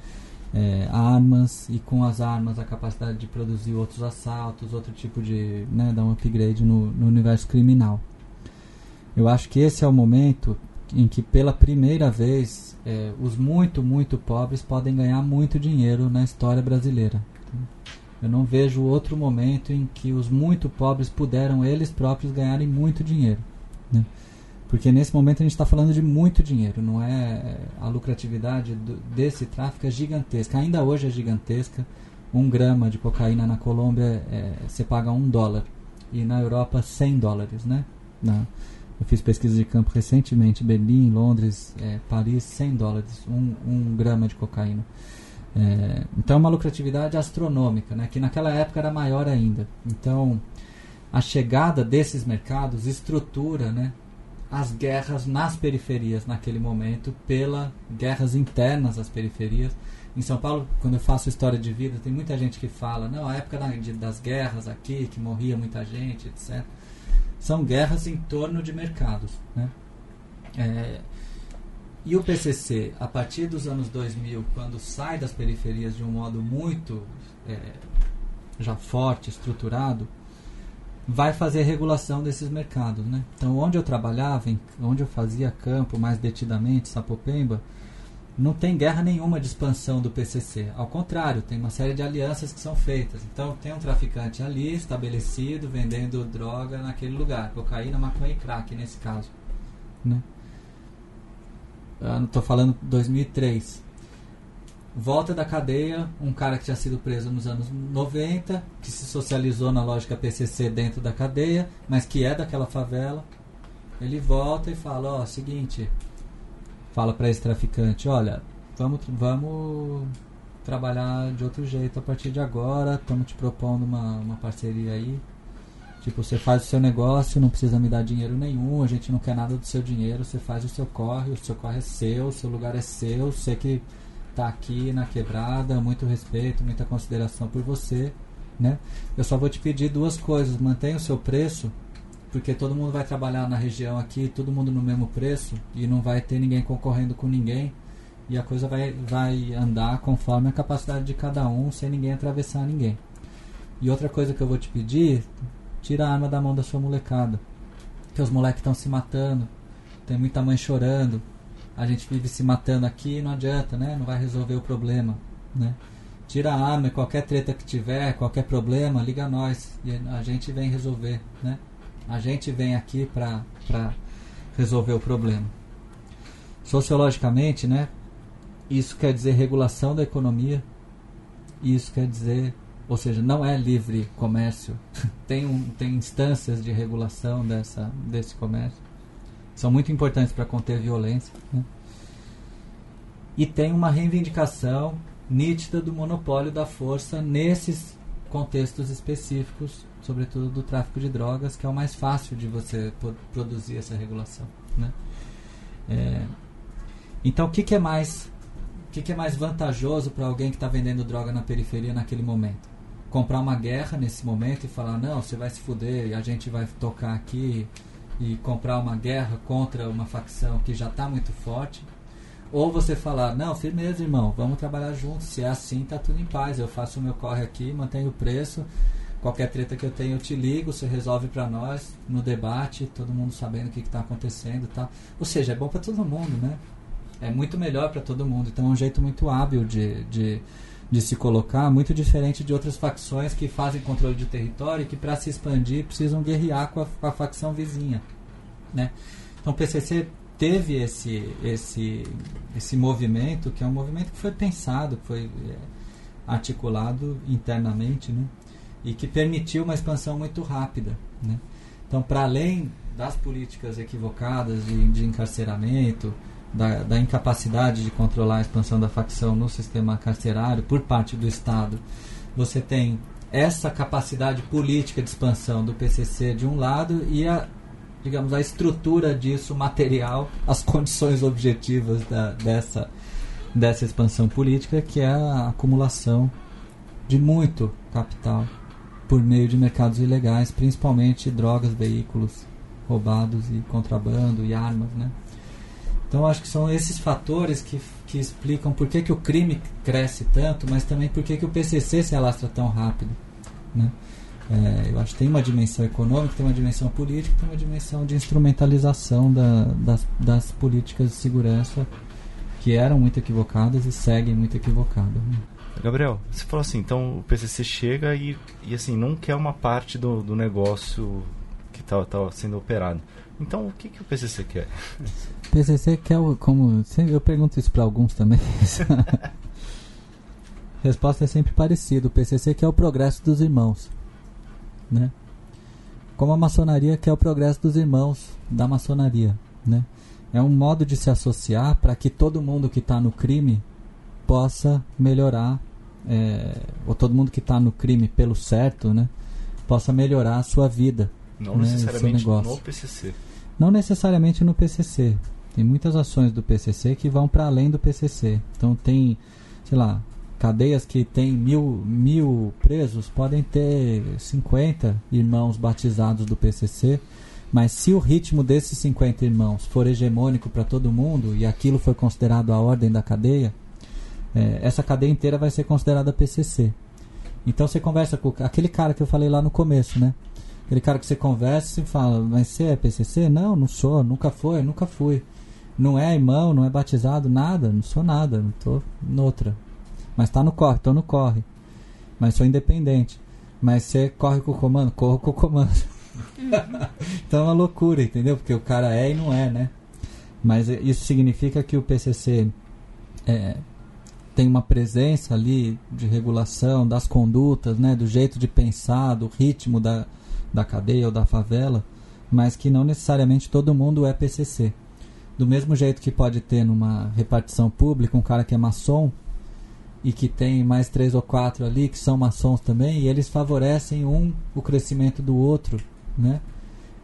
é, armas e com as armas a capacidade de produzir outros assaltos, outro tipo de né, dar um upgrade no, no universo criminal. Eu acho que esse é o momento em que pela primeira vez é, os muito muito pobres podem ganhar muito dinheiro na história brasileira. Eu não vejo outro momento em que os muito pobres puderam eles próprios ganharem muito dinheiro. Né? Porque nesse momento a gente está falando de muito dinheiro, não é, é a lucratividade do, desse tráfico é gigantesca. Ainda hoje é gigantesca. Um grama de cocaína na Colômbia é, você paga um dólar e na Europa 100 dólares, né? Na, eu fiz pesquisa de campo recentemente, Berlim, Londres, é, Paris, 100 dólares, um, um grama de cocaína. É, então é uma lucratividade astronômica, né? que naquela época era maior ainda. Então a chegada desses mercados estrutura né, as guerras nas periferias naquele momento, pela guerras internas às periferias. Em São Paulo, quando eu faço história de vida, tem muita gente que fala, não, a época das guerras aqui, que morria muita gente, etc. São guerras em torno de mercados. Né? É, e o PCC, a partir dos anos 2000, quando sai das periferias de um modo muito é, já forte, estruturado, vai fazer regulação desses mercados. Né? Então, onde eu trabalhava, em, onde eu fazia campo mais detidamente, Sapopemba, não tem guerra nenhuma de expansão do PCC. Ao contrário, tem uma série de alianças que são feitas. Então, tem um traficante ali estabelecido vendendo droga naquele lugar, cocaína, maconha e crack nesse caso. Né? Estou falando 2003 volta da cadeia, um cara que tinha sido preso nos anos 90, que se socializou na lógica PCC dentro da cadeia, mas que é daquela favela. Ele volta e fala: Ó, oh, seguinte, fala para esse traficante: Olha, vamos, vamos trabalhar de outro jeito a partir de agora, estamos te propondo uma, uma parceria aí. Tipo, você faz o seu negócio, não precisa me dar dinheiro nenhum, a gente não quer nada do seu dinheiro, você faz o seu corre, o seu corre é seu, o seu lugar é seu, você que tá aqui na quebrada, muito respeito, muita consideração por você, né? Eu só vou te pedir duas coisas: mantenha o seu preço, porque todo mundo vai trabalhar na região aqui, todo mundo no mesmo preço e não vai ter ninguém concorrendo com ninguém e a coisa vai, vai andar conforme a capacidade de cada um, sem ninguém atravessar ninguém. E outra coisa que eu vou te pedir, tira a arma da mão da sua molecada, que os moleques estão se matando, tem muita mãe chorando, a gente vive se matando aqui não adianta, né? Não vai resolver o problema, né? Tira a arma, qualquer treta que tiver, qualquer problema, liga nós e a gente vem resolver, né? A gente vem aqui para resolver o problema. Sociologicamente, né? Isso quer dizer regulação da economia. Isso quer dizer, ou seja, não é livre comércio. [LAUGHS] tem, um, tem instâncias de regulação dessa, desse comércio são muito importantes para conter violência. Né? E tem uma reivindicação nítida do monopólio da força nesses contextos específicos, sobretudo do tráfico de drogas, que é o mais fácil de você produzir essa regulação. Né? É, então, o que, que, é mais o que, que é mais vantajoso para alguém que está vendendo droga na periferia naquele momento? Comprar uma guerra nesse momento e falar não, você vai se fuder e a gente vai tocar aqui e comprar uma guerra contra uma facção que já está muito forte. Ou você falar, não, firmeza, irmão, vamos trabalhar juntos. Se é assim, tá tudo em paz. Eu faço o meu corre aqui, mantenho o preço. Qualquer treta que eu tenho, eu te ligo, você resolve para nós no debate, todo mundo sabendo o que está acontecendo, tá? Ou seja, é bom para todo mundo, né? É muito melhor para todo mundo. Então é um jeito muito hábil de, de de se colocar, muito diferente de outras facções que fazem controle de território e que para se expandir precisam guerrear com a, com a facção vizinha, né? Então o PCC teve esse esse esse movimento que é um movimento que foi pensado, que foi é, articulado internamente, né? E que permitiu uma expansão muito rápida, né? Então para além das políticas equivocadas de, de encarceramento, da, da, incapacidade de controlar a expansão da facção no sistema carcerário por parte do Estado, você tem essa capacidade política de expansão do PCC de um lado e a, digamos, a estrutura disso material, as condições objetivas da, dessa, dessa expansão política, que é a acumulação de muito capital por meio de mercados ilegais, principalmente drogas, veículos roubados e contrabando e armas, né? Então acho que são esses fatores que, que explicam por que, que o crime cresce tanto, mas também por que, que o PCC se alastra tão rápido, né? É, eu acho que tem uma dimensão econômica, tem uma dimensão política, tem uma dimensão de instrumentalização da, das, das políticas de segurança que eram muito equivocadas e seguem muito equivocadas. Né? Gabriel, você falou assim, então o PCC chega e, e assim não quer uma parte do, do negócio que está tá sendo operado. Então, o que, que o PCC quer? O PCC quer, como eu pergunto isso para alguns também. A [LAUGHS] resposta é sempre parecida. O PCC quer o progresso dos irmãos, né? Como a maçonaria quer o progresso dos irmãos da maçonaria, né? É um modo de se associar para que todo mundo que está no crime possa melhorar, é, ou todo mundo que está no crime pelo certo, né? Possa melhorar a sua vida, não né, necessariamente no PCC. Não necessariamente no PCC. Tem muitas ações do PCC que vão para além do PCC. Então tem, sei lá, cadeias que tem mil, mil presos podem ter 50 irmãos batizados do PCC. Mas se o ritmo desses 50 irmãos for hegemônico para todo mundo e aquilo foi considerado a ordem da cadeia, é, essa cadeia inteira vai ser considerada PCC. Então você conversa com aquele cara que eu falei lá no começo, né? Aquele cara que você conversa e fala, mas você é PCC? Não, não sou, nunca foi, nunca fui. Não é irmão, não é batizado, nada, não sou nada, não tô noutra. Mas tá no corre, tô no corre. Mas sou independente. Mas você corre com o comando? Corro com o comando. [LAUGHS] então é uma loucura, entendeu? Porque o cara é e não é, né? Mas isso significa que o PCC é, tem uma presença ali de regulação das condutas, né? Do jeito de pensar, do ritmo da, da cadeia ou da favela, mas que não necessariamente todo mundo é PCC. Do mesmo jeito que pode ter numa repartição pública um cara que é maçom e que tem mais três ou quatro ali que são maçons também, e eles favorecem um o crescimento do outro, né?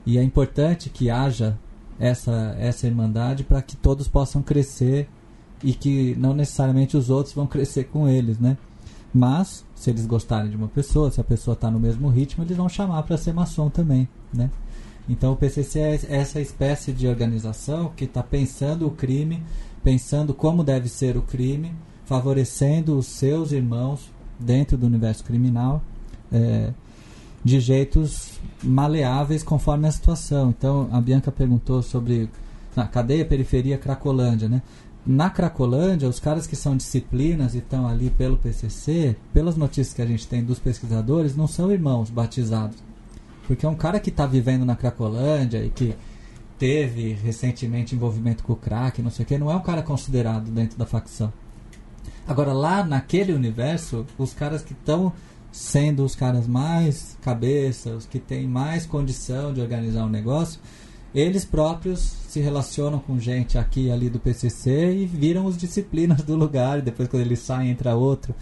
E é importante que haja essa essa irmandade para que todos possam crescer e que não necessariamente os outros vão crescer com eles, né? Mas, se eles gostarem de uma pessoa, se a pessoa está no mesmo ritmo, eles vão chamar para ser maçom também, né? Então o PCC é essa espécie de organização que está pensando o crime, pensando como deve ser o crime, favorecendo os seus irmãos dentro do universo criminal é, de jeitos maleáveis conforme a situação. Então a Bianca perguntou sobre a cadeia periferia Cracolândia, né? Na Cracolândia, os caras que são disciplinas e estão ali pelo PCC, pelas notícias que a gente tem dos pesquisadores, não são irmãos batizados. Porque é um cara que está vivendo na Cracolândia e que teve recentemente envolvimento com o crack, não sei o que, não é um cara considerado dentro da facção. Agora, lá naquele universo, os caras que estão sendo os caras mais cabeça, os que têm mais condição de organizar um negócio, eles próprios se relacionam com gente aqui ali do PCC e viram os disciplinas do lugar. E depois, quando eles saem, entra outro,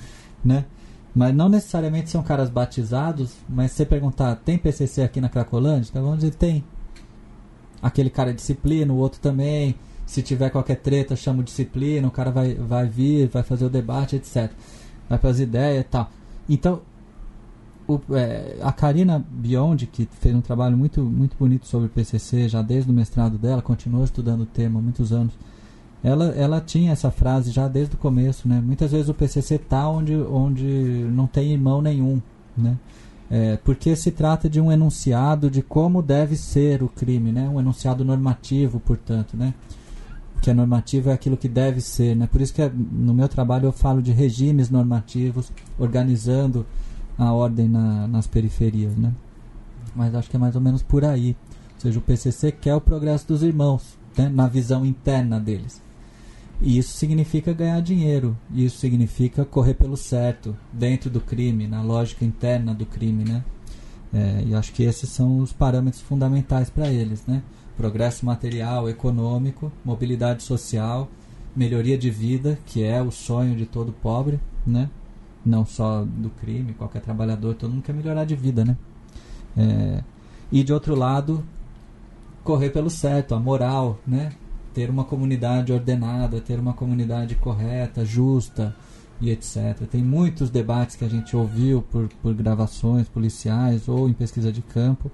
né? Mas não necessariamente são caras batizados. Mas se você perguntar, tem PCC aqui na Cracolândia? Então vamos dizer, tem. Aquele cara é disciplina, o outro também. Se tiver qualquer treta, chama o disciplina, o cara vai, vai vir, vai fazer o debate, etc. Vai para as ideias e tal. Então, o, é, a Karina Biondi, que fez um trabalho muito, muito bonito sobre o PCC já desde o mestrado dela, continuou estudando o tema há muitos anos. Ela, ela tinha essa frase já desde o começo, né? Muitas vezes o PCC está onde, onde não tem irmão nenhum, né? É, porque se trata de um enunciado de como deve ser o crime, né? Um enunciado normativo, portanto, né? que é normativo é aquilo que deve ser, né? Por isso que é, no meu trabalho eu falo de regimes normativos, organizando a ordem na, nas periferias, né? Mas acho que é mais ou menos por aí. Ou seja, o PCC quer o progresso dos irmãos, né? na visão interna deles. E isso significa ganhar dinheiro, isso significa correr pelo certo, dentro do crime, na lógica interna do crime, né? É, e acho que esses são os parâmetros fundamentais para eles, né? Progresso material, econômico, mobilidade social, melhoria de vida, que é o sonho de todo pobre, né? Não só do crime, qualquer trabalhador, todo mundo quer melhorar de vida, né? É, e de outro lado, correr pelo certo, a moral, né? Ter uma comunidade ordenada, ter uma comunidade correta, justa, e etc. Tem muitos debates que a gente ouviu por, por gravações policiais ou em pesquisa de campo,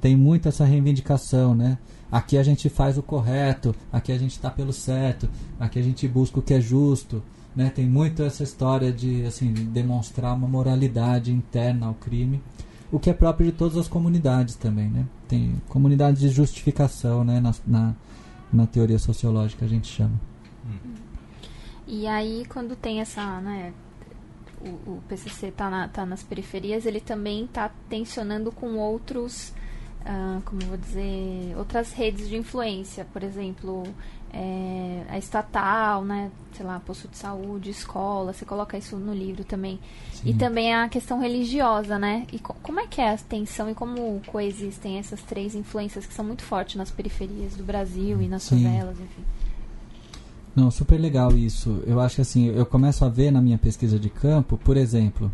tem muito essa reivindicação, né? Aqui a gente faz o correto, aqui a gente está pelo certo, aqui a gente busca o que é justo, né? Tem muito essa história de assim de demonstrar uma moralidade interna ao crime, o que é próprio de todas as comunidades também, né? Tem comunidades de justificação, né? Na, na, na teoria sociológica a gente chama. Hum. E aí, quando tem essa, né, o, o PCC está na, tá nas periferias, ele também está tensionando com outros, uh, como vou dizer, outras redes de influência, por exemplo, é, a estatal, né, sei lá, posto de saúde, escola, você coloca isso no livro também. Sim. E também a questão religiosa, né? E co como é que é a tensão e como coexistem essas três influências que são muito fortes nas periferias do Brasil e nas Sim. favelas, enfim? Não, super legal isso. Eu acho que assim, eu começo a ver na minha pesquisa de campo, por exemplo,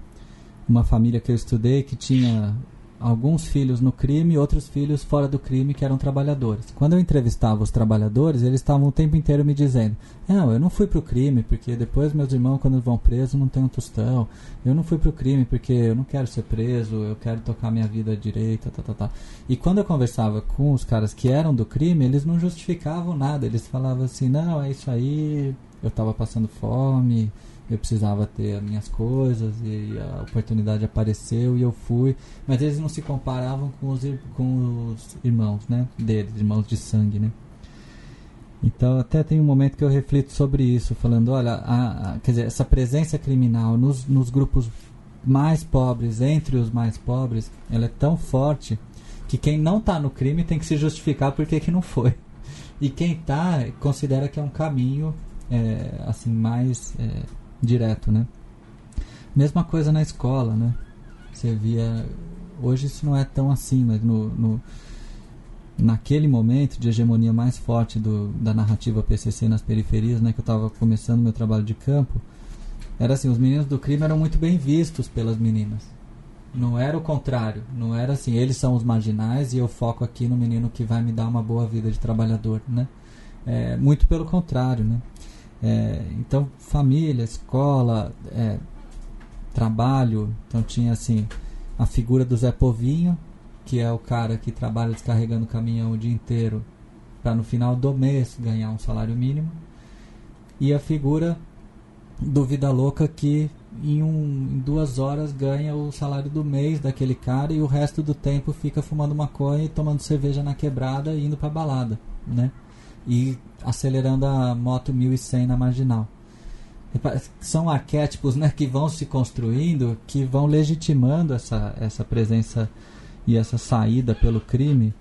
uma família que eu estudei que tinha alguns filhos no crime e outros filhos fora do crime que eram trabalhadores. Quando eu entrevistava os trabalhadores, eles estavam o tempo inteiro me dizendo: Não, eu não fui pro crime porque depois meus irmãos, quando vão presos, não tem um tostão. Eu não fui pro crime porque eu não quero ser preso, eu quero tocar minha vida direita, tá, tá, tá. E quando eu conversava com os caras que eram do crime, eles não justificavam nada. Eles falavam assim: Não, é isso aí, eu estava passando fome eu precisava ter as minhas coisas e a oportunidade apareceu e eu fui. Mas eles não se comparavam com os, com os irmãos, né? Deles, irmãos de sangue, né? Então até tem um momento que eu reflito sobre isso, falando, olha, a, a, quer dizer, essa presença criminal nos, nos grupos mais pobres, entre os mais pobres, ela é tão forte que quem não está no crime tem que se justificar porque que não foi. E quem está considera que é um caminho é, assim mais é, direto, né? Mesma coisa na escola, né? Você via. Hoje isso não é tão assim, mas no, no naquele momento de hegemonia mais forte do, da narrativa PCC nas periferias, né, que eu estava começando meu trabalho de campo, era assim, os meninos do crime eram muito bem vistos pelas meninas. Não era o contrário, não era assim, eles são os marginais e eu foco aqui no menino que vai me dar uma boa vida de trabalhador, né? É, muito pelo contrário, né? É, então, família, escola, é, trabalho. Então, tinha assim a figura do Zé Povinho, que é o cara que trabalha descarregando caminhão o dia inteiro para no final do mês ganhar um salário mínimo. E a figura do Vida Louca que em, um, em duas horas ganha o salário do mês daquele cara e o resto do tempo fica fumando maconha e tomando cerveja na quebrada e indo pra balada, né? E acelerando a moto 1100 na marginal. São arquétipos né, que vão se construindo, que vão legitimando essa, essa presença e essa saída pelo crime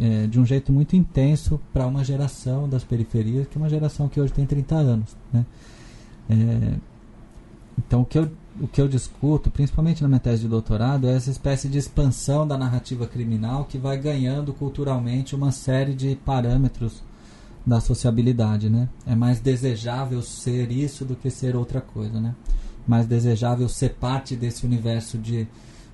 é, de um jeito muito intenso para uma geração das periferias, que é uma geração que hoje tem 30 anos. Né? É, então, o que, eu, o que eu discuto, principalmente na minha tese de doutorado, é essa espécie de expansão da narrativa criminal que vai ganhando culturalmente uma série de parâmetros da sociabilidade, né? É mais desejável ser isso do que ser outra coisa, né? Mais desejável ser parte desse universo de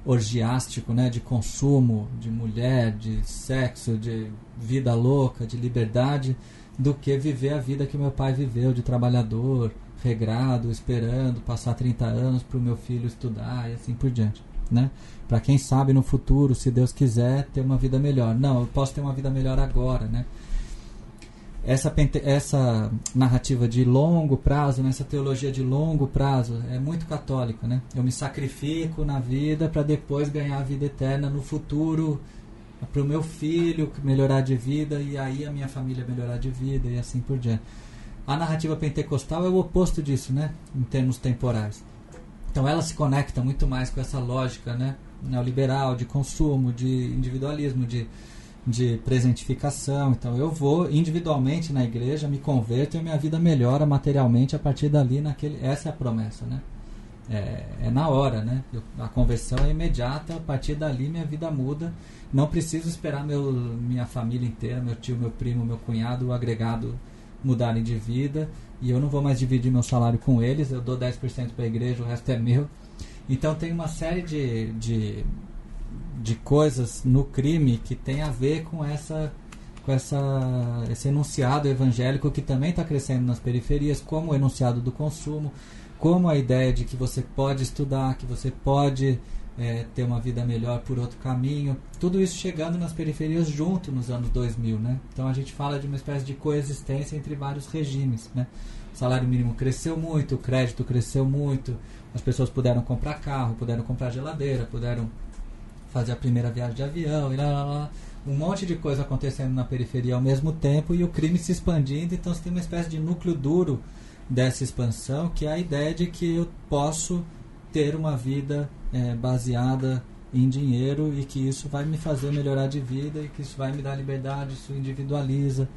orgiástico, né? De consumo, de mulher, de sexo, de vida louca, de liberdade, do que viver a vida que meu pai viveu de trabalhador, regrado, esperando passar 30 anos para o meu filho estudar e assim por diante, né? Para quem sabe no futuro, se Deus quiser, ter uma vida melhor. Não, eu posso ter uma vida melhor agora, né? Essa, essa narrativa de longo prazo, nessa teologia de longo prazo, é muito católica, né? Eu me sacrifico na vida para depois ganhar a vida eterna no futuro para o meu filho melhorar de vida e aí a minha família melhorar de vida e assim por diante. A narrativa pentecostal é o oposto disso, né? Em termos temporais. Então ela se conecta muito mais com essa lógica, né? Neoliberal, de consumo, de individualismo, de, de presentificação. Então eu vou individualmente na igreja, me converto e minha vida melhora materialmente a partir dali. naquele Essa é a promessa, né? É, é na hora, né? Eu, a conversão é imediata, a partir dali minha vida muda. Não preciso esperar meu, minha família inteira, meu tio, meu primo, meu cunhado, o agregado mudarem de vida e eu não vou mais dividir meu salário com eles, eu dou 10% para a igreja, o resto é meu. Então tem uma série de, de, de coisas no crime que tem a ver com essa com essa, esse enunciado evangélico que também está crescendo nas periferias, como o enunciado do consumo, como a ideia de que você pode estudar, que você pode é, ter uma vida melhor por outro caminho. Tudo isso chegando nas periferias junto nos anos 2000, né? Então a gente fala de uma espécie de coexistência entre vários regimes, né? O salário mínimo cresceu muito, o crédito cresceu muito, as pessoas puderam comprar carro, puderam comprar geladeira, puderam fazer a primeira viagem de avião, e lá, lá, lá. um monte de coisa acontecendo na periferia ao mesmo tempo e o crime se expandindo, então você tem uma espécie de núcleo duro dessa expansão, que é a ideia de que eu posso ter uma vida é, baseada em dinheiro e que isso vai me fazer melhorar de vida e que isso vai me dar liberdade, isso individualiza.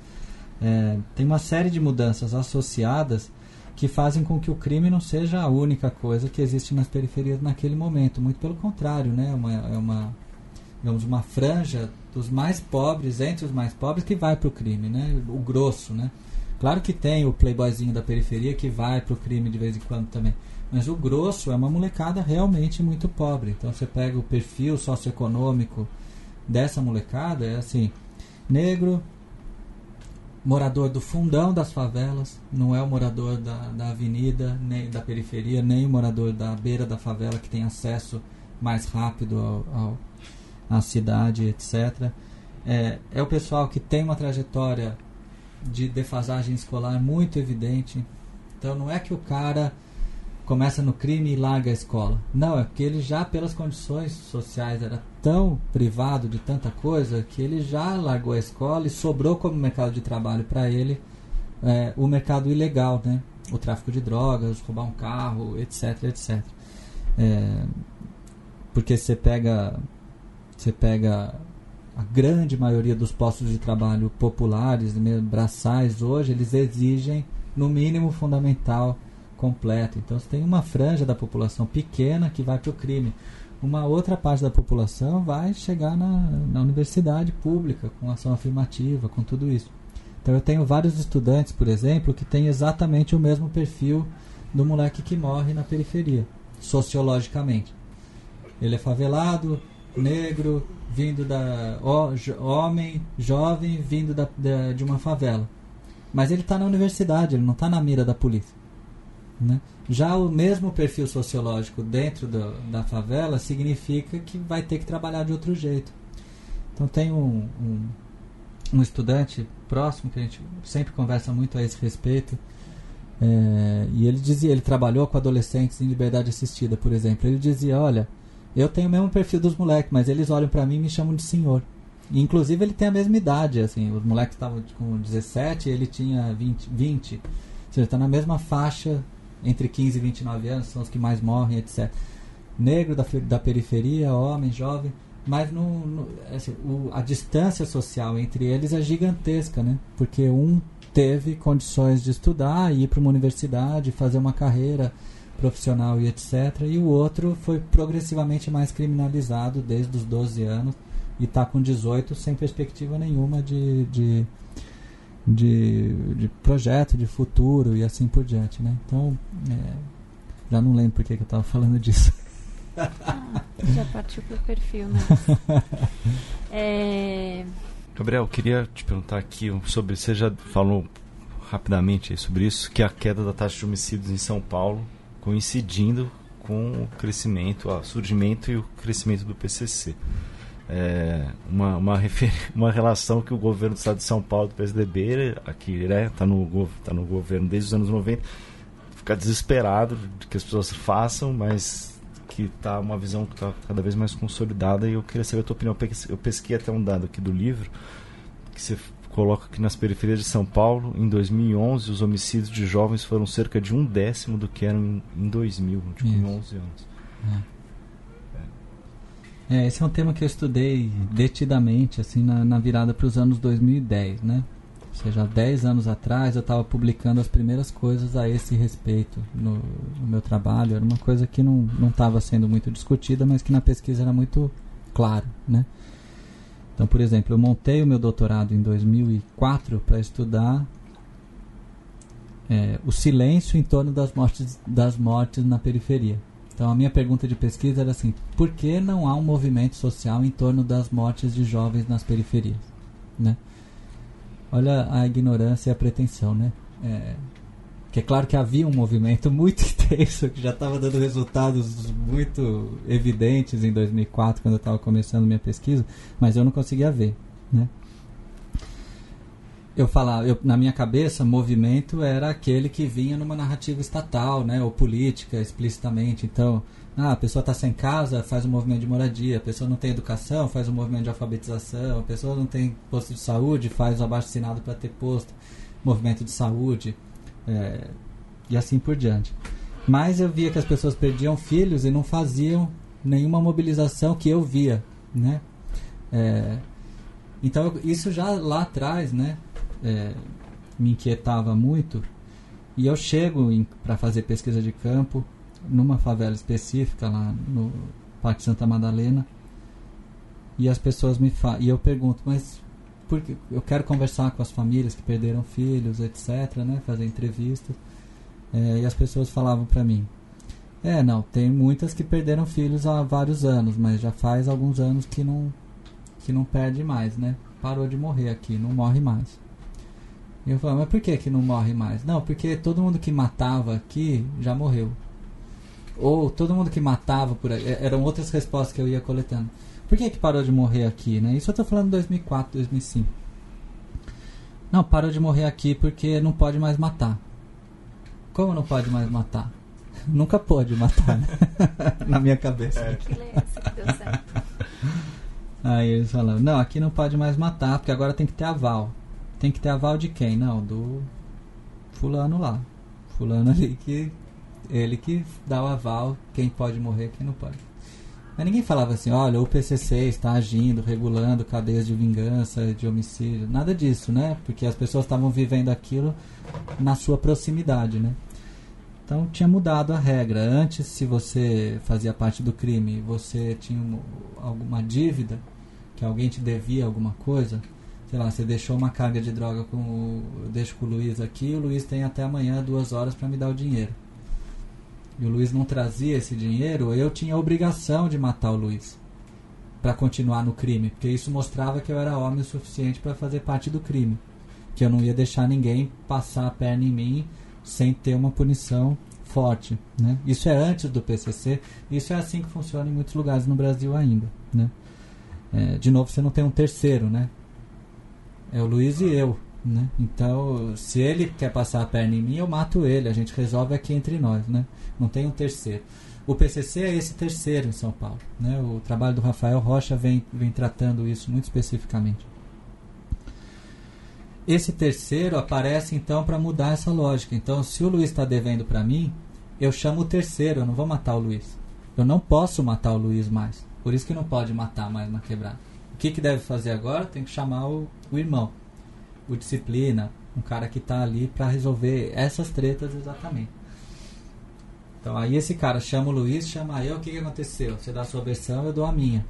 É, tem uma série de mudanças associadas que fazem com que o crime não seja a única coisa que existe nas periferias naquele momento. Muito pelo contrário, né? uma, é uma, digamos, uma franja dos mais pobres, entre os mais pobres, que vai para o crime, né? o grosso. Né? Claro que tem o playboyzinho da periferia que vai para o crime de vez em quando também. Mas o grosso é uma molecada realmente muito pobre. Então você pega o perfil socioeconômico dessa molecada, é assim, negro, morador do fundão das favelas, não é o morador da, da avenida, nem da periferia, nem o morador da beira da favela que tem acesso mais rápido ao, ao à cidade, etc. É, é o pessoal que tem uma trajetória de defasagem escolar muito evidente. Então não é que o cara começa no crime e larga a escola. Não, é porque ele já, pelas condições sociais, era tão privado de tanta coisa que ele já largou a escola e sobrou como mercado de trabalho para ele é, o mercado ilegal, né? O tráfico de drogas, roubar um carro, etc, etc. É, porque você pega, você pega a grande maioria dos postos de trabalho populares, braçais hoje, eles exigem no mínimo fundamental completo. Então você tem uma franja da população pequena que vai para o crime. Uma outra parte da população vai chegar na, na universidade pública, com ação afirmativa, com tudo isso. Então eu tenho vários estudantes, por exemplo, que têm exatamente o mesmo perfil do moleque que morre na periferia, sociologicamente. Ele é favelado, negro, vindo da. homem, jovem, vindo da, da de uma favela. Mas ele está na universidade, ele não está na mira da polícia. Né? Já o mesmo perfil sociológico dentro do, da favela significa que vai ter que trabalhar de outro jeito. Então tem um, um, um estudante próximo que a gente sempre conversa muito a esse respeito. É, e ele dizia, ele trabalhou com adolescentes em liberdade assistida, por exemplo. Ele dizia, olha, eu tenho o mesmo perfil dos moleques, mas eles olham para mim e me chamam de senhor. E, inclusive ele tem a mesma idade, assim, os moleques estavam com 17 e ele tinha 20, 20. Ou seja, está na mesma faixa entre 15 e 29 anos, são os que mais morrem, etc. Negro da, da periferia, homem, jovem, mas no, no assim, o, a distância social entre eles é gigantesca, né? Porque um teve condições de estudar, ir para uma universidade, fazer uma carreira profissional e etc. E o outro foi progressivamente mais criminalizado desde os 12 anos e está com 18 sem perspectiva nenhuma de, de de, de projeto, de futuro e assim por diante, né? Então, é, já não lembro por que, que eu estava falando disso. Ah, já partiu para o perfil, né? [LAUGHS] é... Gabriel, queria te perguntar aqui sobre, você já falou rapidamente sobre isso, que a queda da taxa de homicídios em São Paulo coincidindo com o crescimento, o surgimento e o crescimento do PCC é, uma, uma, [LAUGHS] uma relação que o governo do estado de São Paulo, do PSDB, aqui está né, tá no, tá no governo desde os anos 90, fica desesperado de que as pessoas façam, mas que está uma visão que está cada vez mais consolidada e eu queria saber a tua opinião. Eu pesquei até um dado aqui do livro que você coloca que nas periferias de São Paulo, em 2011, os homicídios de jovens foram cerca de um décimo do que eram em 2000, tipo, em 11 anos. É. é. esse é um tema que eu estudei detidamente, assim, na, na virada para os anos 2010, né? Ou seja, há 10 anos atrás eu estava publicando as primeiras coisas a esse respeito no, no meu trabalho. Era uma coisa que não estava sendo muito discutida, mas que na pesquisa era muito claro, né? Então, por exemplo, eu montei o meu doutorado em 2004 para estudar é, o silêncio em torno das mortes, das mortes na periferia. Então, a minha pergunta de pesquisa era assim: por que não há um movimento social em torno das mortes de jovens nas periferias? Né? Olha a ignorância e a pretensão, né? É, que é claro que havia um movimento [LAUGHS] muito intenso que já estava dando resultados muito evidentes em 2004 quando eu estava começando minha pesquisa, mas eu não conseguia ver, né? Eu falava, eu, na minha cabeça, movimento era aquele que vinha numa narrativa estatal, né, ou política explicitamente. Então, ah, a pessoa está sem casa, faz um movimento de moradia. A pessoa não tem educação, faz um movimento de alfabetização. A pessoa não tem posto de saúde, faz o abaixo assinado para ter posto. Movimento de saúde. É, e assim por diante. Mas eu via que as pessoas perdiam filhos e não faziam nenhuma mobilização que eu via, né? É, então isso já lá atrás, né, é, me inquietava muito. E eu chego para fazer pesquisa de campo numa favela específica lá no Parque Santa Madalena. E as pessoas me e eu pergunto mas porque eu quero conversar com as famílias que perderam filhos etc né fazer entrevistas é, e as pessoas falavam para mim é não tem muitas que perderam filhos há vários anos mas já faz alguns anos que não que não perde mais né? Parou de morrer aqui não morre mais e eu falo mas por que que não morre mais não porque todo mundo que matava aqui já morreu ou todo mundo que matava por aí. É, eram outras respostas que eu ia coletando. Por que, que parou de morrer aqui? Né? Isso eu estou falando em 2004, 2005. Não, parou de morrer aqui porque não pode mais matar. Como não pode mais matar? [LAUGHS] Nunca pode matar, né? [LAUGHS] Na minha cabeça. É. Aí eles falaram, não, aqui não pode mais matar, porque agora tem que ter aval. Tem que ter aval de quem? Não, do fulano lá. Fulano ali que ele que dá o aval, quem pode morrer, quem não pode. Mas ninguém falava assim, olha, o PCC está agindo, regulando cadeias de vingança, de homicídio, nada disso, né? Porque as pessoas estavam vivendo aquilo na sua proximidade, né? Então tinha mudado a regra. Antes, se você fazia parte do crime, você tinha alguma dívida, que alguém te devia alguma coisa, sei lá, você deixou uma carga de droga com o, eu deixo com o Luiz aqui, o Luiz tem até amanhã duas horas para me dar o dinheiro e o Luiz não trazia esse dinheiro, eu tinha a obrigação de matar o Luiz para continuar no crime, porque isso mostrava que eu era homem o suficiente para fazer parte do crime, que eu não ia deixar ninguém passar a perna em mim sem ter uma punição forte, né? Isso é antes do PCC, isso é assim que funciona em muitos lugares no Brasil ainda, né? É, de novo, você não tem um terceiro, né? É o Luiz e eu, né? Então, se ele quer passar a perna em mim, eu mato ele. A gente resolve aqui entre nós, né? Não tem um terceiro. O PCC é esse terceiro em São Paulo. Né? O trabalho do Rafael Rocha vem, vem tratando isso muito especificamente. Esse terceiro aparece então para mudar essa lógica. Então, se o Luiz está devendo para mim, eu chamo o terceiro, eu não vou matar o Luiz. Eu não posso matar o Luiz mais. Por isso que não pode matar mais na quebrada. O que, que deve fazer agora? Tem que chamar o, o irmão o disciplina, um cara que está ali para resolver essas tretas exatamente. Então aí esse cara chama o Luiz, chama eu, o que, que aconteceu? Você dá a sua versão, eu dou a minha.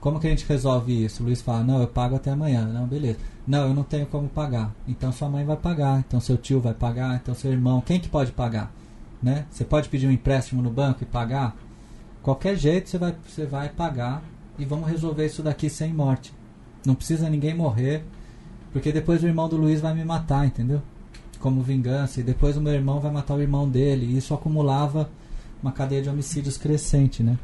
Como que a gente resolve isso? O Luiz fala, não, eu pago até amanhã. Não, beleza. Não, eu não tenho como pagar. Então sua mãe vai pagar, então seu tio vai pagar, então seu irmão. Quem que pode pagar? Né? Você pode pedir um empréstimo no banco e pagar? Qualquer jeito você vai, você vai pagar e vamos resolver isso daqui sem morte. Não precisa ninguém morrer porque depois o irmão do Luiz vai me matar, entendeu? Como vingança. E depois o meu irmão vai matar o irmão dele. E isso acumulava uma cadeia de homicídios crescente, né?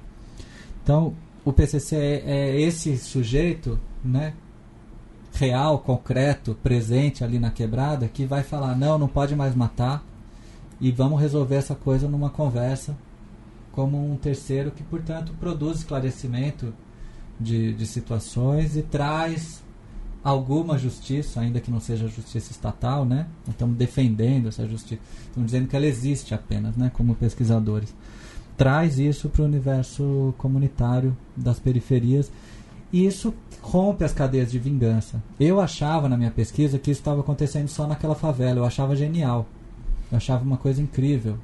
Então, o PCC é, é esse sujeito, né? Real, concreto, presente ali na quebrada, que vai falar: não, não pode mais matar. E vamos resolver essa coisa numa conversa como um terceiro que, portanto, produz esclarecimento de, de situações e traz alguma justiça, ainda que não seja justiça estatal, né? Estamos defendendo essa justiça, estamos dizendo que ela existe apenas, né? Como pesquisadores. Traz isso para o universo comunitário das periferias e isso rompe as cadeias de vingança. Eu achava na minha pesquisa que isso estava acontecendo só naquela favela, eu achava genial, eu achava uma coisa incrível,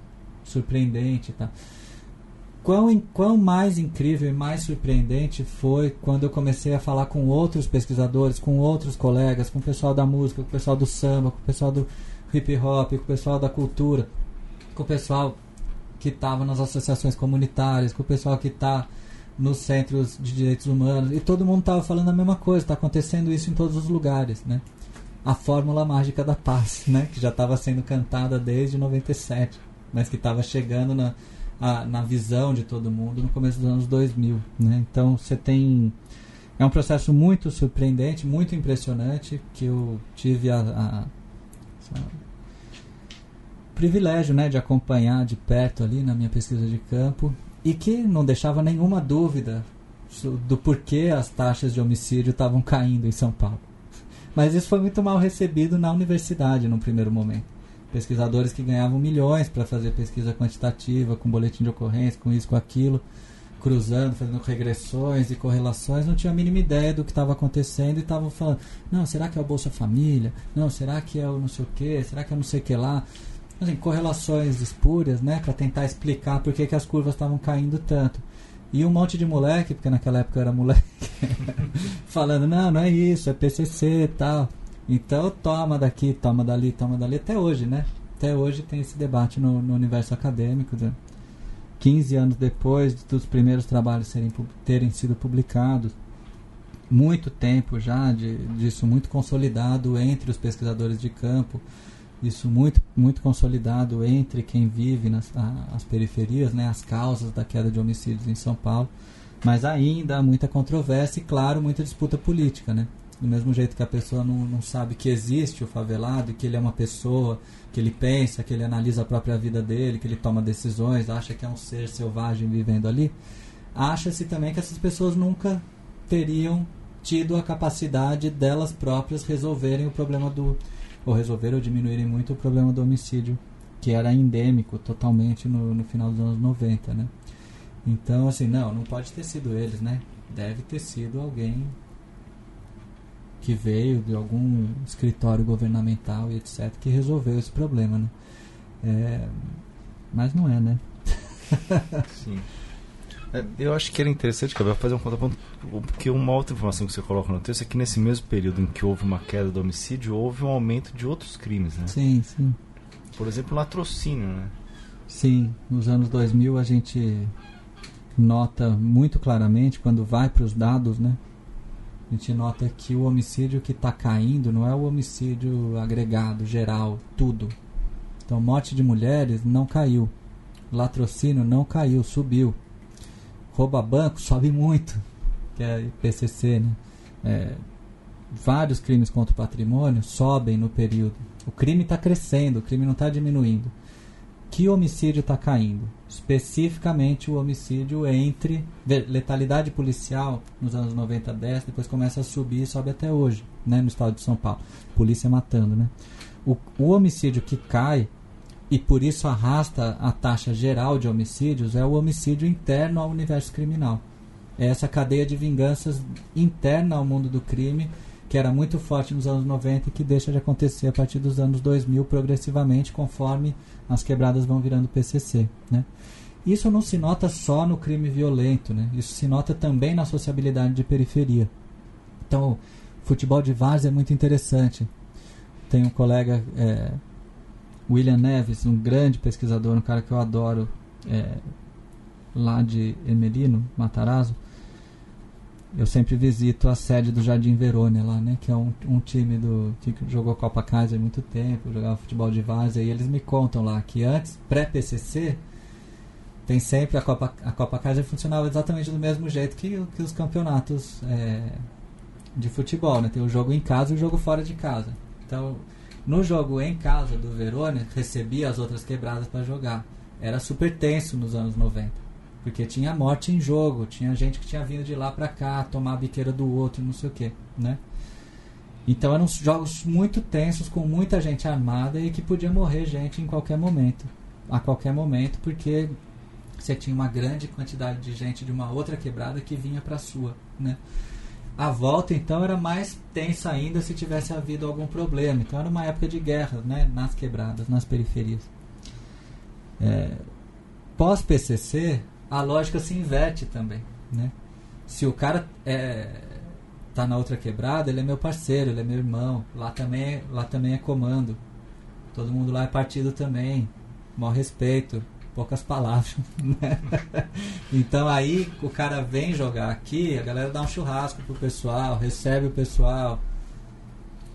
surpreendente, tá? Quão, quão mais incrível e mais surpreendente foi quando eu comecei a falar com outros pesquisadores, com outros colegas, com o pessoal da música, com o pessoal do samba, com o pessoal do hip hop, com o pessoal da cultura, com o pessoal que estava nas associações comunitárias, com o pessoal que está nos centros de direitos humanos, e todo mundo estava falando a mesma coisa, está acontecendo isso em todos os lugares, né? A fórmula mágica da paz, [LAUGHS] né? Que já estava sendo cantada desde 97, mas que estava chegando na, a, na visão de todo mundo no começo dos anos 2000. Né? Então você tem. É um processo muito surpreendente, muito impressionante, que eu tive a, a, a privilégio né, de acompanhar de perto ali na minha pesquisa de campo e que não deixava nenhuma dúvida do porquê as taxas de homicídio estavam caindo em São Paulo. Mas isso foi muito mal recebido na universidade no primeiro momento pesquisadores que ganhavam milhões para fazer pesquisa quantitativa, com boletim de ocorrência, com isso, com aquilo, cruzando, fazendo regressões e correlações, não tinha a mínima ideia do que estava acontecendo e estavam falando, não, será que é o Bolsa Família? Não, será que é o não sei o que? Será que é não sei o que lá? Assim, correlações espúrias, né, para tentar explicar por que, que as curvas estavam caindo tanto. E um monte de moleque, porque naquela época eu era moleque, [LAUGHS] falando, não, não é isso, é PCC e tal. Então toma daqui, toma dali, toma dali, até hoje, né? Até hoje tem esse debate no, no universo acadêmico. Né? 15 anos depois dos primeiros trabalhos serem, terem sido publicados, muito tempo já de, disso muito consolidado entre os pesquisadores de campo, isso muito, muito consolidado entre quem vive nas a, as periferias, né, as causas da queda de homicídios em São Paulo, mas ainda há muita controvérsia e, claro, muita disputa política. Né? Do mesmo jeito que a pessoa não, não sabe que existe o favelado, que ele é uma pessoa, que ele pensa, que ele analisa a própria vida dele, que ele toma decisões, acha que é um ser selvagem vivendo ali, acha-se também que essas pessoas nunca teriam tido a capacidade delas próprias resolverem o problema do ou resolver ou diminuírem muito o problema do homicídio que era endêmico totalmente no, no final dos anos 90, né? Então, assim, não, não pode ter sido eles, né? Deve ter sido alguém que veio de algum escritório governamental e etc., que resolveu esse problema, né? É, mas não é, né? [LAUGHS] Sim. É, eu acho que era interessante, Gabriel, fazer um contraponto, porque uma outra informação que você coloca no texto é que nesse mesmo período em que houve uma queda do homicídio, houve um aumento de outros crimes, né? Sim, sim. Por exemplo, latrocínio, né? Sim, nos anos 2000 a gente nota muito claramente, quando vai para os dados, né? A gente nota que o homicídio que está caindo não é o homicídio agregado, geral, tudo. Então, morte de mulheres não caiu. Latrocínio não caiu, subiu. Rouba banco [LAUGHS] sobe muito, que é PCC, né? É, vários crimes contra o patrimônio sobem no período. O crime está crescendo, o crime não está diminuindo que homicídio está caindo? Especificamente o homicídio entre letalidade policial nos anos 90, 10, depois começa a subir e sobe até hoje, né, no estado de São Paulo. Polícia matando, né? O, o homicídio que cai e por isso arrasta a taxa geral de homicídios é o homicídio interno ao universo criminal. É essa cadeia de vinganças interna ao mundo do crime que era muito forte nos anos 90 e que deixa de acontecer a partir dos anos 2000 progressivamente, conforme as quebradas vão virando PCC. Né? Isso não se nota só no crime violento, né? isso se nota também na sociabilidade de periferia. Então, futebol de várzea é muito interessante. Tem um colega, é, William Neves, um grande pesquisador, um cara que eu adoro, é, lá de Emelino, Matarazzo eu sempre visito a sede do Jardim Verônia lá, né? Que é um, um time do que jogou Copa Kaiser há muito tempo, jogava futebol de várzea, e eles me contam lá que antes, pré-PCC, tem sempre a Copa, a Copa Kaiser funcionava exatamente do mesmo jeito que, que os campeonatos é, de futebol, né? Tem o jogo em casa e o jogo fora de casa. Então, no jogo em casa do Verônia, recebia as outras quebradas para jogar. Era super tenso nos anos 90. Porque tinha morte em jogo, tinha gente que tinha vindo de lá para cá, tomar a biqueira do outro, não sei o que, né? Então eram jogos muito tensos, com muita gente armada e que podia morrer gente em qualquer momento. A qualquer momento, porque você tinha uma grande quantidade de gente de uma outra quebrada que vinha para a sua, né? A volta então era mais tensa ainda se tivesse havido algum problema. Então era uma época de guerra, né? Nas quebradas, nas periferias. É, Pós PCC, a lógica se inverte também, né? Se o cara é, tá na outra quebrada, ele é meu parceiro, ele é meu irmão. Lá também, lá também é comando. Todo mundo lá é partido também. Maior respeito, poucas palavras. [LAUGHS] Né? então aí o cara vem jogar aqui, a galera dá um churrasco pro pessoal, recebe o pessoal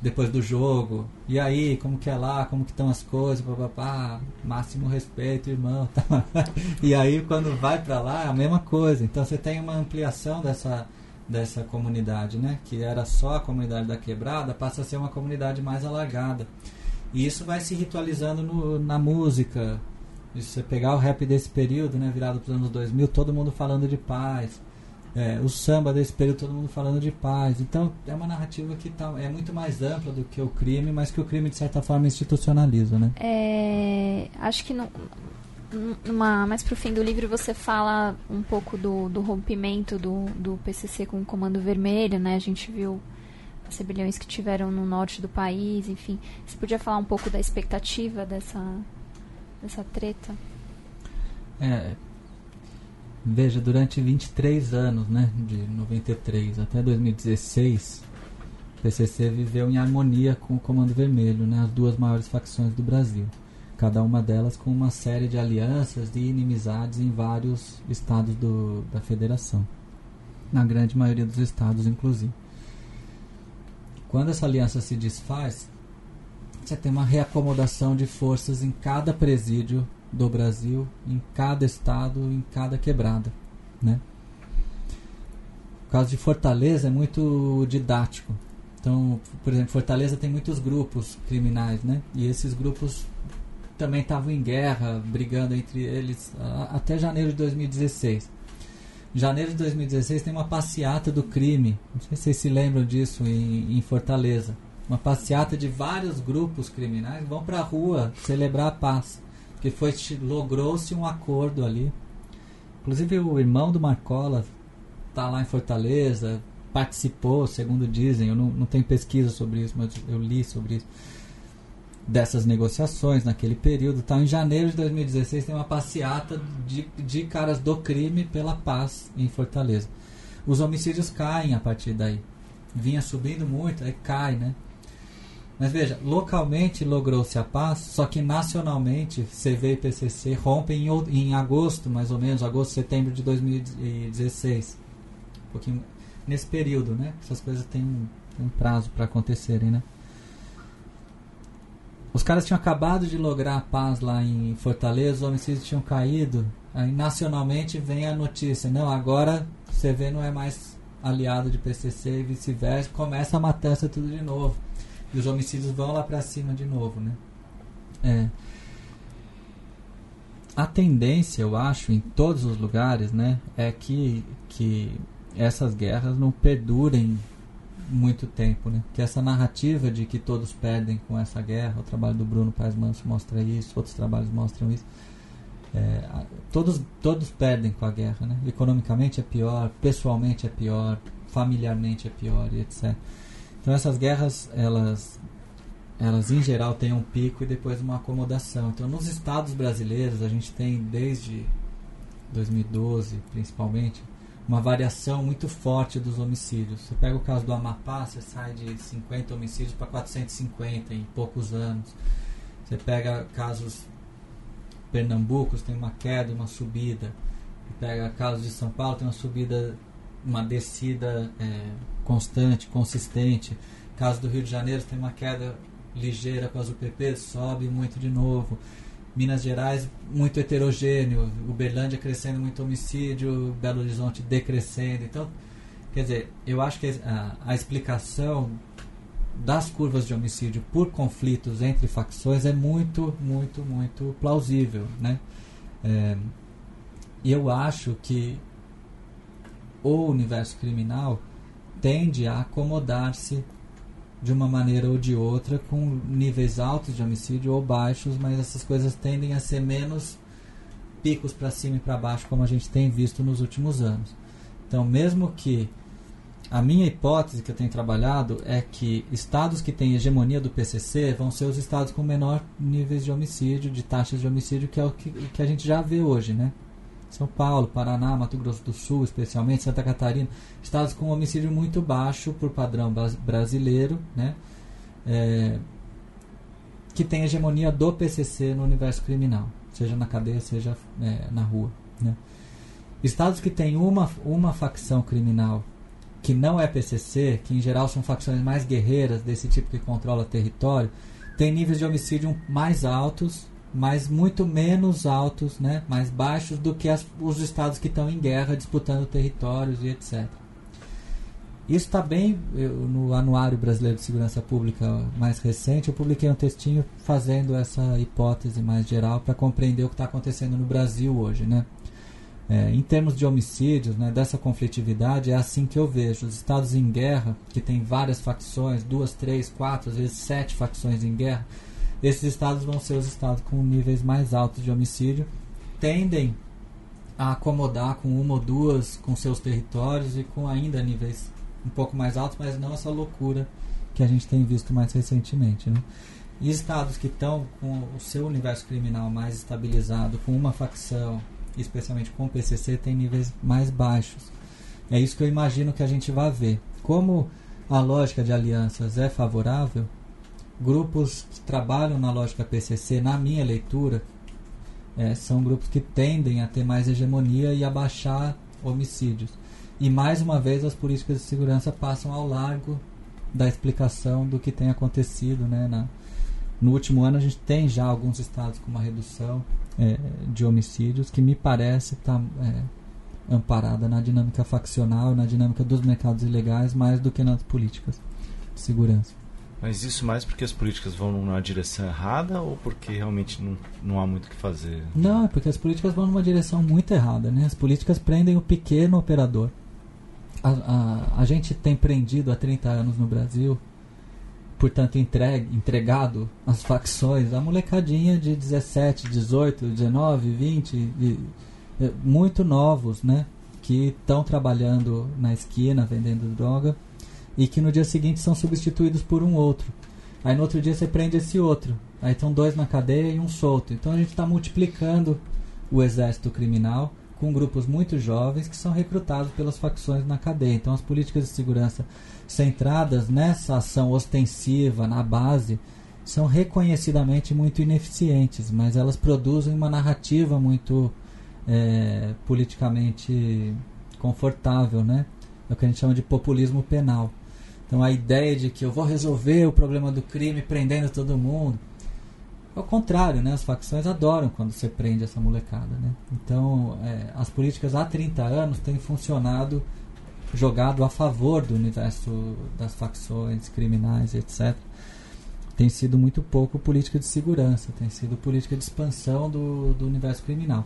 depois do jogo. E aí, como que é lá, como que estão as coisas, papapá, máximo respeito, irmão. Tá? [LAUGHS] e aí quando vai para lá, é a mesma coisa. Então você tem uma ampliação dessa dessa comunidade, né? Que era só a comunidade da quebrada, passa a ser uma comunidade mais alargada. E isso vai se ritualizando no, na música. Se você pegar o rap desse período, né, virado para os anos 2000, todo mundo falando de paz é, o samba desse período, todo mundo falando de paz. Então, é uma narrativa que tá, é muito mais ampla do que o crime, mas que o crime, de certa forma, institucionaliza, né? É, acho que no, numa, mais pro fim do livro você fala um pouco do, do rompimento do, do PCC com o Comando Vermelho, né? A gente viu as rebeliões que tiveram no norte do país, enfim. Você podia falar um pouco da expectativa dessa, dessa treta? É, Veja, durante 23 anos, né, de 93 até 2016, o PCC viveu em harmonia com o Comando Vermelho, né, as duas maiores facções do Brasil. Cada uma delas com uma série de alianças e inimizades em vários estados do, da federação. Na grande maioria dos estados, inclusive. Quando essa aliança se desfaz, você tem uma reacomodação de forças em cada presídio do Brasil, em cada estado, em cada quebrada, né? O caso de Fortaleza é muito didático. Então, por exemplo, Fortaleza tem muitos grupos criminais, né? E esses grupos também estavam em guerra, brigando entre eles até janeiro de 2016. Em janeiro de 2016 tem uma passeata do crime. Não sei se vocês se lembram disso em, em Fortaleza. Uma passeata de vários grupos criminais vão para a rua celebrar a paz que foi logrou-se um acordo ali. Inclusive o irmão do Marcola está lá em Fortaleza, participou, segundo dizem, eu não, não tenho pesquisa sobre isso, mas eu li sobre isso, dessas negociações naquele período. Tá, em janeiro de 2016 tem uma passeata de, de caras do crime pela paz em Fortaleza. Os homicídios caem a partir daí. Vinha subindo muito, aí cai, né? Mas veja, localmente logrou-se a paz, só que nacionalmente CV e PCC rompem em, em agosto, mais ou menos, agosto, setembro de 2016. Um pouquinho nesse período, né? Essas coisas têm um, um prazo para acontecerem, né? Os caras tinham acabado de lograr a paz lá em Fortaleza, os homicídios tinham caído. Aí nacionalmente vem a notícia, não, agora CV não é mais aliado de PCC e vice-versa, começa a matança tudo de novo. E os homicídios vão lá para cima de novo, né? É. A tendência, eu acho, em todos os lugares, né, é que, que essas guerras não perdurem muito tempo, né? Que essa narrativa de que todos perdem com essa guerra, o trabalho do Bruno Paes Manso mostra isso, outros trabalhos mostram isso. É, todos, todos perdem com a guerra, né? Economicamente é pior, pessoalmente é pior, familiarmente é pior e etc. Então essas guerras, elas, elas em geral têm um pico e depois uma acomodação. Então nos estados brasileiros a gente tem desde 2012 principalmente uma variação muito forte dos homicídios. Você pega o caso do Amapá, você sai de 50 homicídios para 450 em poucos anos. Você pega casos pernambucos, tem uma queda, uma subida. Você pega casos de São Paulo, tem uma subida, uma descida é, constante, consistente. Caso do Rio de Janeiro tem uma queda ligeira com as UPPs, sobe muito de novo. Minas Gerais, muito heterogêneo. Uberlândia crescendo muito homicídio, Belo Horizonte decrescendo. Então, quer dizer, eu acho que a, a explicação das curvas de homicídio por conflitos entre facções é muito, muito, muito plausível, né? É, eu acho que o universo criminal tende a acomodar-se de uma maneira ou de outra com níveis altos de homicídio ou baixos, mas essas coisas tendem a ser menos picos para cima e para baixo como a gente tem visto nos últimos anos. Então, mesmo que a minha hipótese que eu tenho trabalhado é que estados que têm hegemonia do PCC vão ser os estados com menor níveis de homicídio, de taxas de homicídio, que é o que, que a gente já vê hoje, né? São Paulo, Paraná, Mato Grosso do Sul, especialmente Santa Catarina, estados com homicídio muito baixo por padrão brasileiro, né? É, que tem hegemonia do PCC no universo criminal, seja na cadeia, seja é, na rua. Né? Estados que têm uma, uma facção criminal que não é PCC, que em geral são facções mais guerreiras desse tipo que controla território, têm níveis de homicídio mais altos mas muito menos altos, né, mais baixos do que as, os estados que estão em guerra disputando territórios e etc. Isso está bem eu, no Anuário Brasileiro de Segurança Pública mais recente. Eu publiquei um textinho fazendo essa hipótese mais geral para compreender o que está acontecendo no Brasil hoje, né? É, em termos de homicídios, né, dessa conflitividade, é assim que eu vejo. Os estados em guerra, que tem várias facções, duas, três, quatro, às vezes sete facções em guerra, esses estados vão ser os estados com níveis mais altos de homicídio, tendem a acomodar com uma ou duas com seus territórios e com ainda níveis um pouco mais altos, mas não essa loucura que a gente tem visto mais recentemente. Né? E estados que estão com o seu universo criminal mais estabilizado, com uma facção, especialmente com o PCC, tem níveis mais baixos. É isso que eu imagino que a gente vai ver. Como a lógica de alianças é favorável, grupos que trabalham na lógica PCC, na minha leitura, é, são grupos que tendem a ter mais hegemonia e a baixar homicídios. E mais uma vez as políticas de segurança passam ao largo da explicação do que tem acontecido. Né, na, no último ano a gente tem já alguns estados com uma redução é, de homicídios que me parece estar tá, é, amparada na dinâmica faccional, na dinâmica dos mercados ilegais, mais do que nas políticas de segurança. Mas isso mais porque as políticas vão numa direção errada ou porque realmente não, não há muito o que fazer? Não, é porque as políticas vão numa direção muito errada. Né? As políticas prendem o pequeno operador. A, a, a gente tem prendido há 30 anos no Brasil, portanto entregue, entregado as facções, a molecadinha de 17, 18, 19, 20, de, de, muito novos, né? que estão trabalhando na esquina vendendo droga e que no dia seguinte são substituídos por um outro. Aí no outro dia você prende esse outro. Aí estão dois na cadeia e um solto. Então a gente está multiplicando o exército criminal com grupos muito jovens que são recrutados pelas facções na cadeia. Então as políticas de segurança centradas nessa ação ostensiva na base são reconhecidamente muito ineficientes, mas elas produzem uma narrativa muito é, politicamente confortável, né? É o que a gente chama de populismo penal. Então a ideia de que eu vou resolver o problema do crime prendendo todo mundo. Ao contrário, né? as facções adoram quando você prende essa molecada. Né? Então é, as políticas há 30 anos têm funcionado jogado a favor do universo das facções criminais, etc. Tem sido muito pouco política de segurança, tem sido política de expansão do, do universo criminal.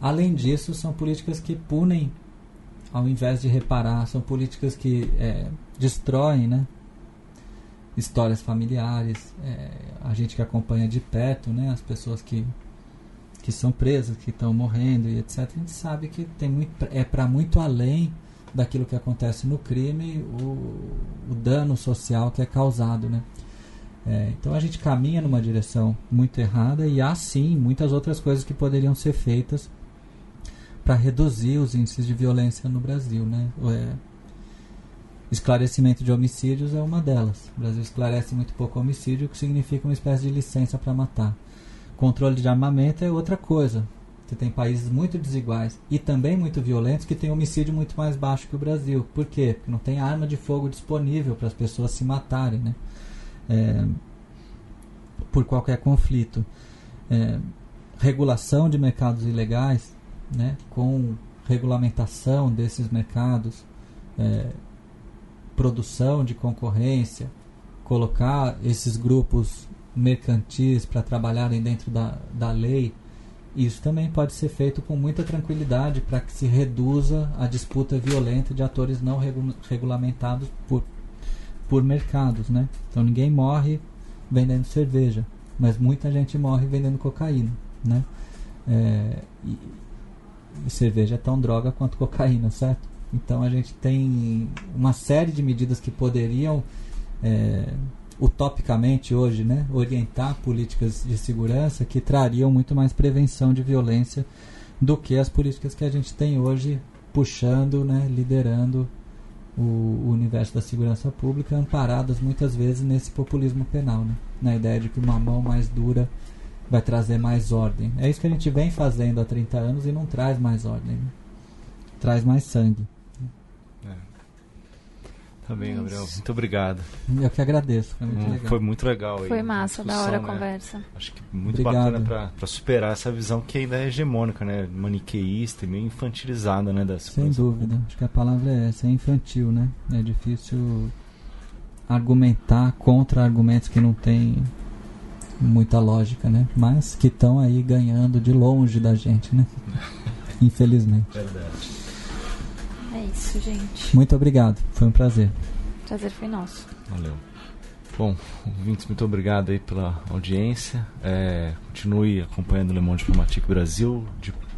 Além disso, são políticas que punem ao invés de reparar, são políticas que é, destroem né, histórias familiares, é, a gente que acompanha de perto, né, as pessoas que, que são presas, que estão morrendo e etc. A gente sabe que tem muito, é para muito além daquilo que acontece no crime, o, o dano social que é causado. Né? É, então a gente caminha numa direção muito errada e há sim muitas outras coisas que poderiam ser feitas para reduzir os índices de violência no Brasil, né? Esclarecimento de homicídios é uma delas. O Brasil esclarece muito pouco homicídio, o que significa uma espécie de licença para matar. Controle de armamento é outra coisa. Você tem países muito desiguais e também muito violentos que têm homicídio muito mais baixo que o Brasil. Por quê? Porque não tem arma de fogo disponível para as pessoas se matarem, né? É, por qualquer conflito. É, regulação de mercados ilegais né, com regulamentação desses mercados, é, produção de concorrência, colocar esses grupos mercantis para trabalharem dentro da, da lei isso também pode ser feito com muita tranquilidade para que se reduza a disputa violenta de atores não regu regulamentados por, por mercados. Né? Então ninguém morre vendendo cerveja, mas muita gente morre vendendo cocaína. Né? É, e, e cerveja é tão droga quanto cocaína, certo? Então a gente tem uma série de medidas que poderiam é, utopicamente hoje, né, orientar políticas de segurança que trariam muito mais prevenção de violência do que as políticas que a gente tem hoje puxando, né, liderando o, o universo da segurança pública, amparadas muitas vezes nesse populismo penal, né, na ideia de que uma mão mais dura vai trazer mais ordem. É isso que a gente vem fazendo há 30 anos e não traz mais ordem, né? traz mais sangue. Tá bem, Gabriel. Muito obrigado. Eu que agradeço. Foi muito hum, legal. Foi muito legal. Foi massa, da hora a né? conversa. Acho que muito obrigado. bacana para superar essa visão que ainda é hegemônica, né? Maniqueísta e meio infantilizada, né? Das Sem dúvida. Acho que a palavra é essa, é infantil, né? É difícil argumentar contra argumentos que não têm muita lógica, né? Mas que estão aí ganhando de longe da gente, né? [LAUGHS] Infelizmente. Verdade. É isso, gente. Muito obrigado. Foi um prazer. Prazer foi nosso. Valeu. Bom, ouvintes, muito obrigado aí pela audiência. É, continue acompanhando o Le Monde Diplomatique Brasil.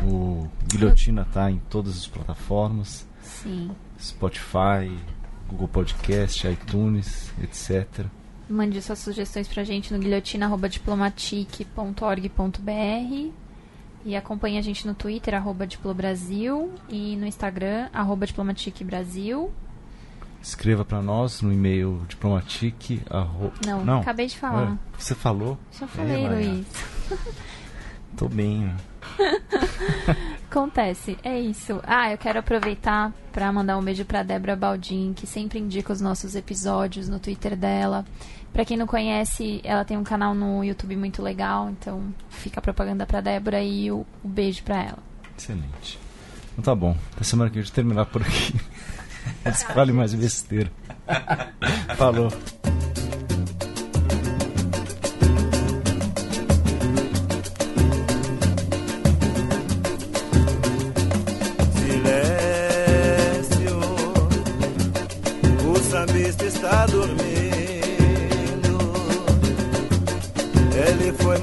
O Guilhotina está em todas as plataformas. Sim. Spotify, Google Podcast, iTunes, etc. Mande suas sugestões pra gente no guilhotina.diplomatique.org.br e acompanhe a gente no Twitter, arroba Diplobrasil, e no Instagram, arroba Brasil. Escreva para nós no e-mail diplomatique. Arro... Não, Não, acabei de falar. É, você falou? Já falei, é, Luiz. Tô bem. [LAUGHS] Acontece, é isso. Ah, eu quero aproveitar para mandar um beijo para Débora Baldin, que sempre indica os nossos episódios no Twitter dela. Para quem não conhece, ela tem um canal no YouTube muito legal, então fica a propaganda pra Débora e o, o beijo pra ela. Excelente. Então tá bom. Até semana que a gente terminar por aqui. Antes que fale mais besteira. Falou.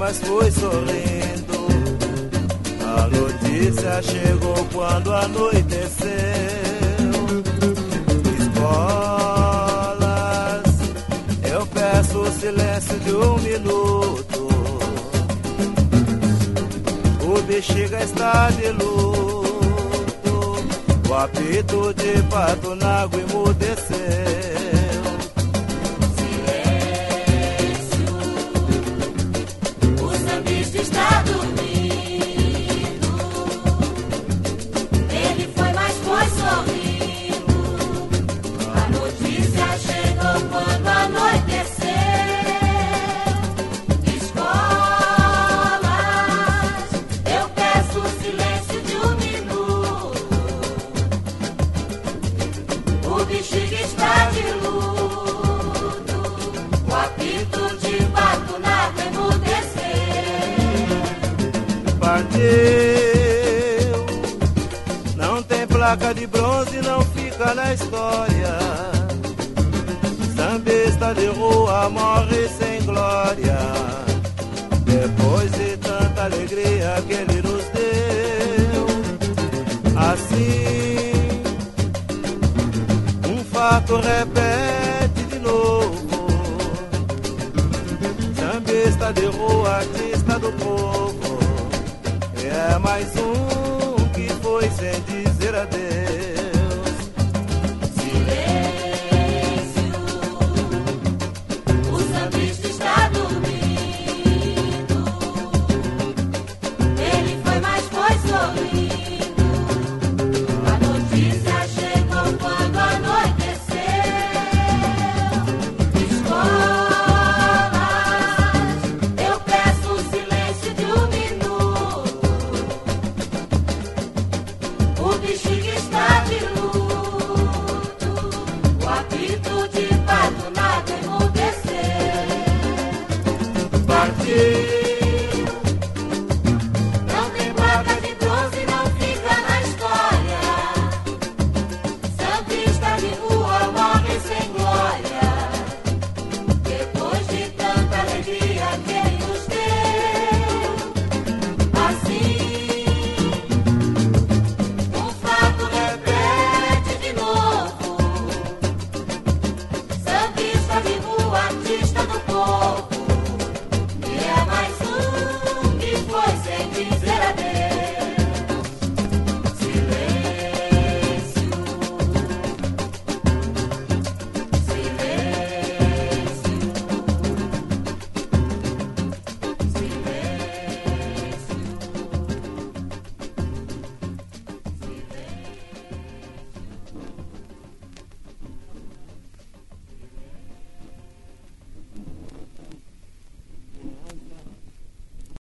Mas foi sorrindo. A notícia chegou quando anoiteceu. Escolas, eu peço o silêncio de um minuto. O bexiga está de luto. O apito de pato na água emudeceu.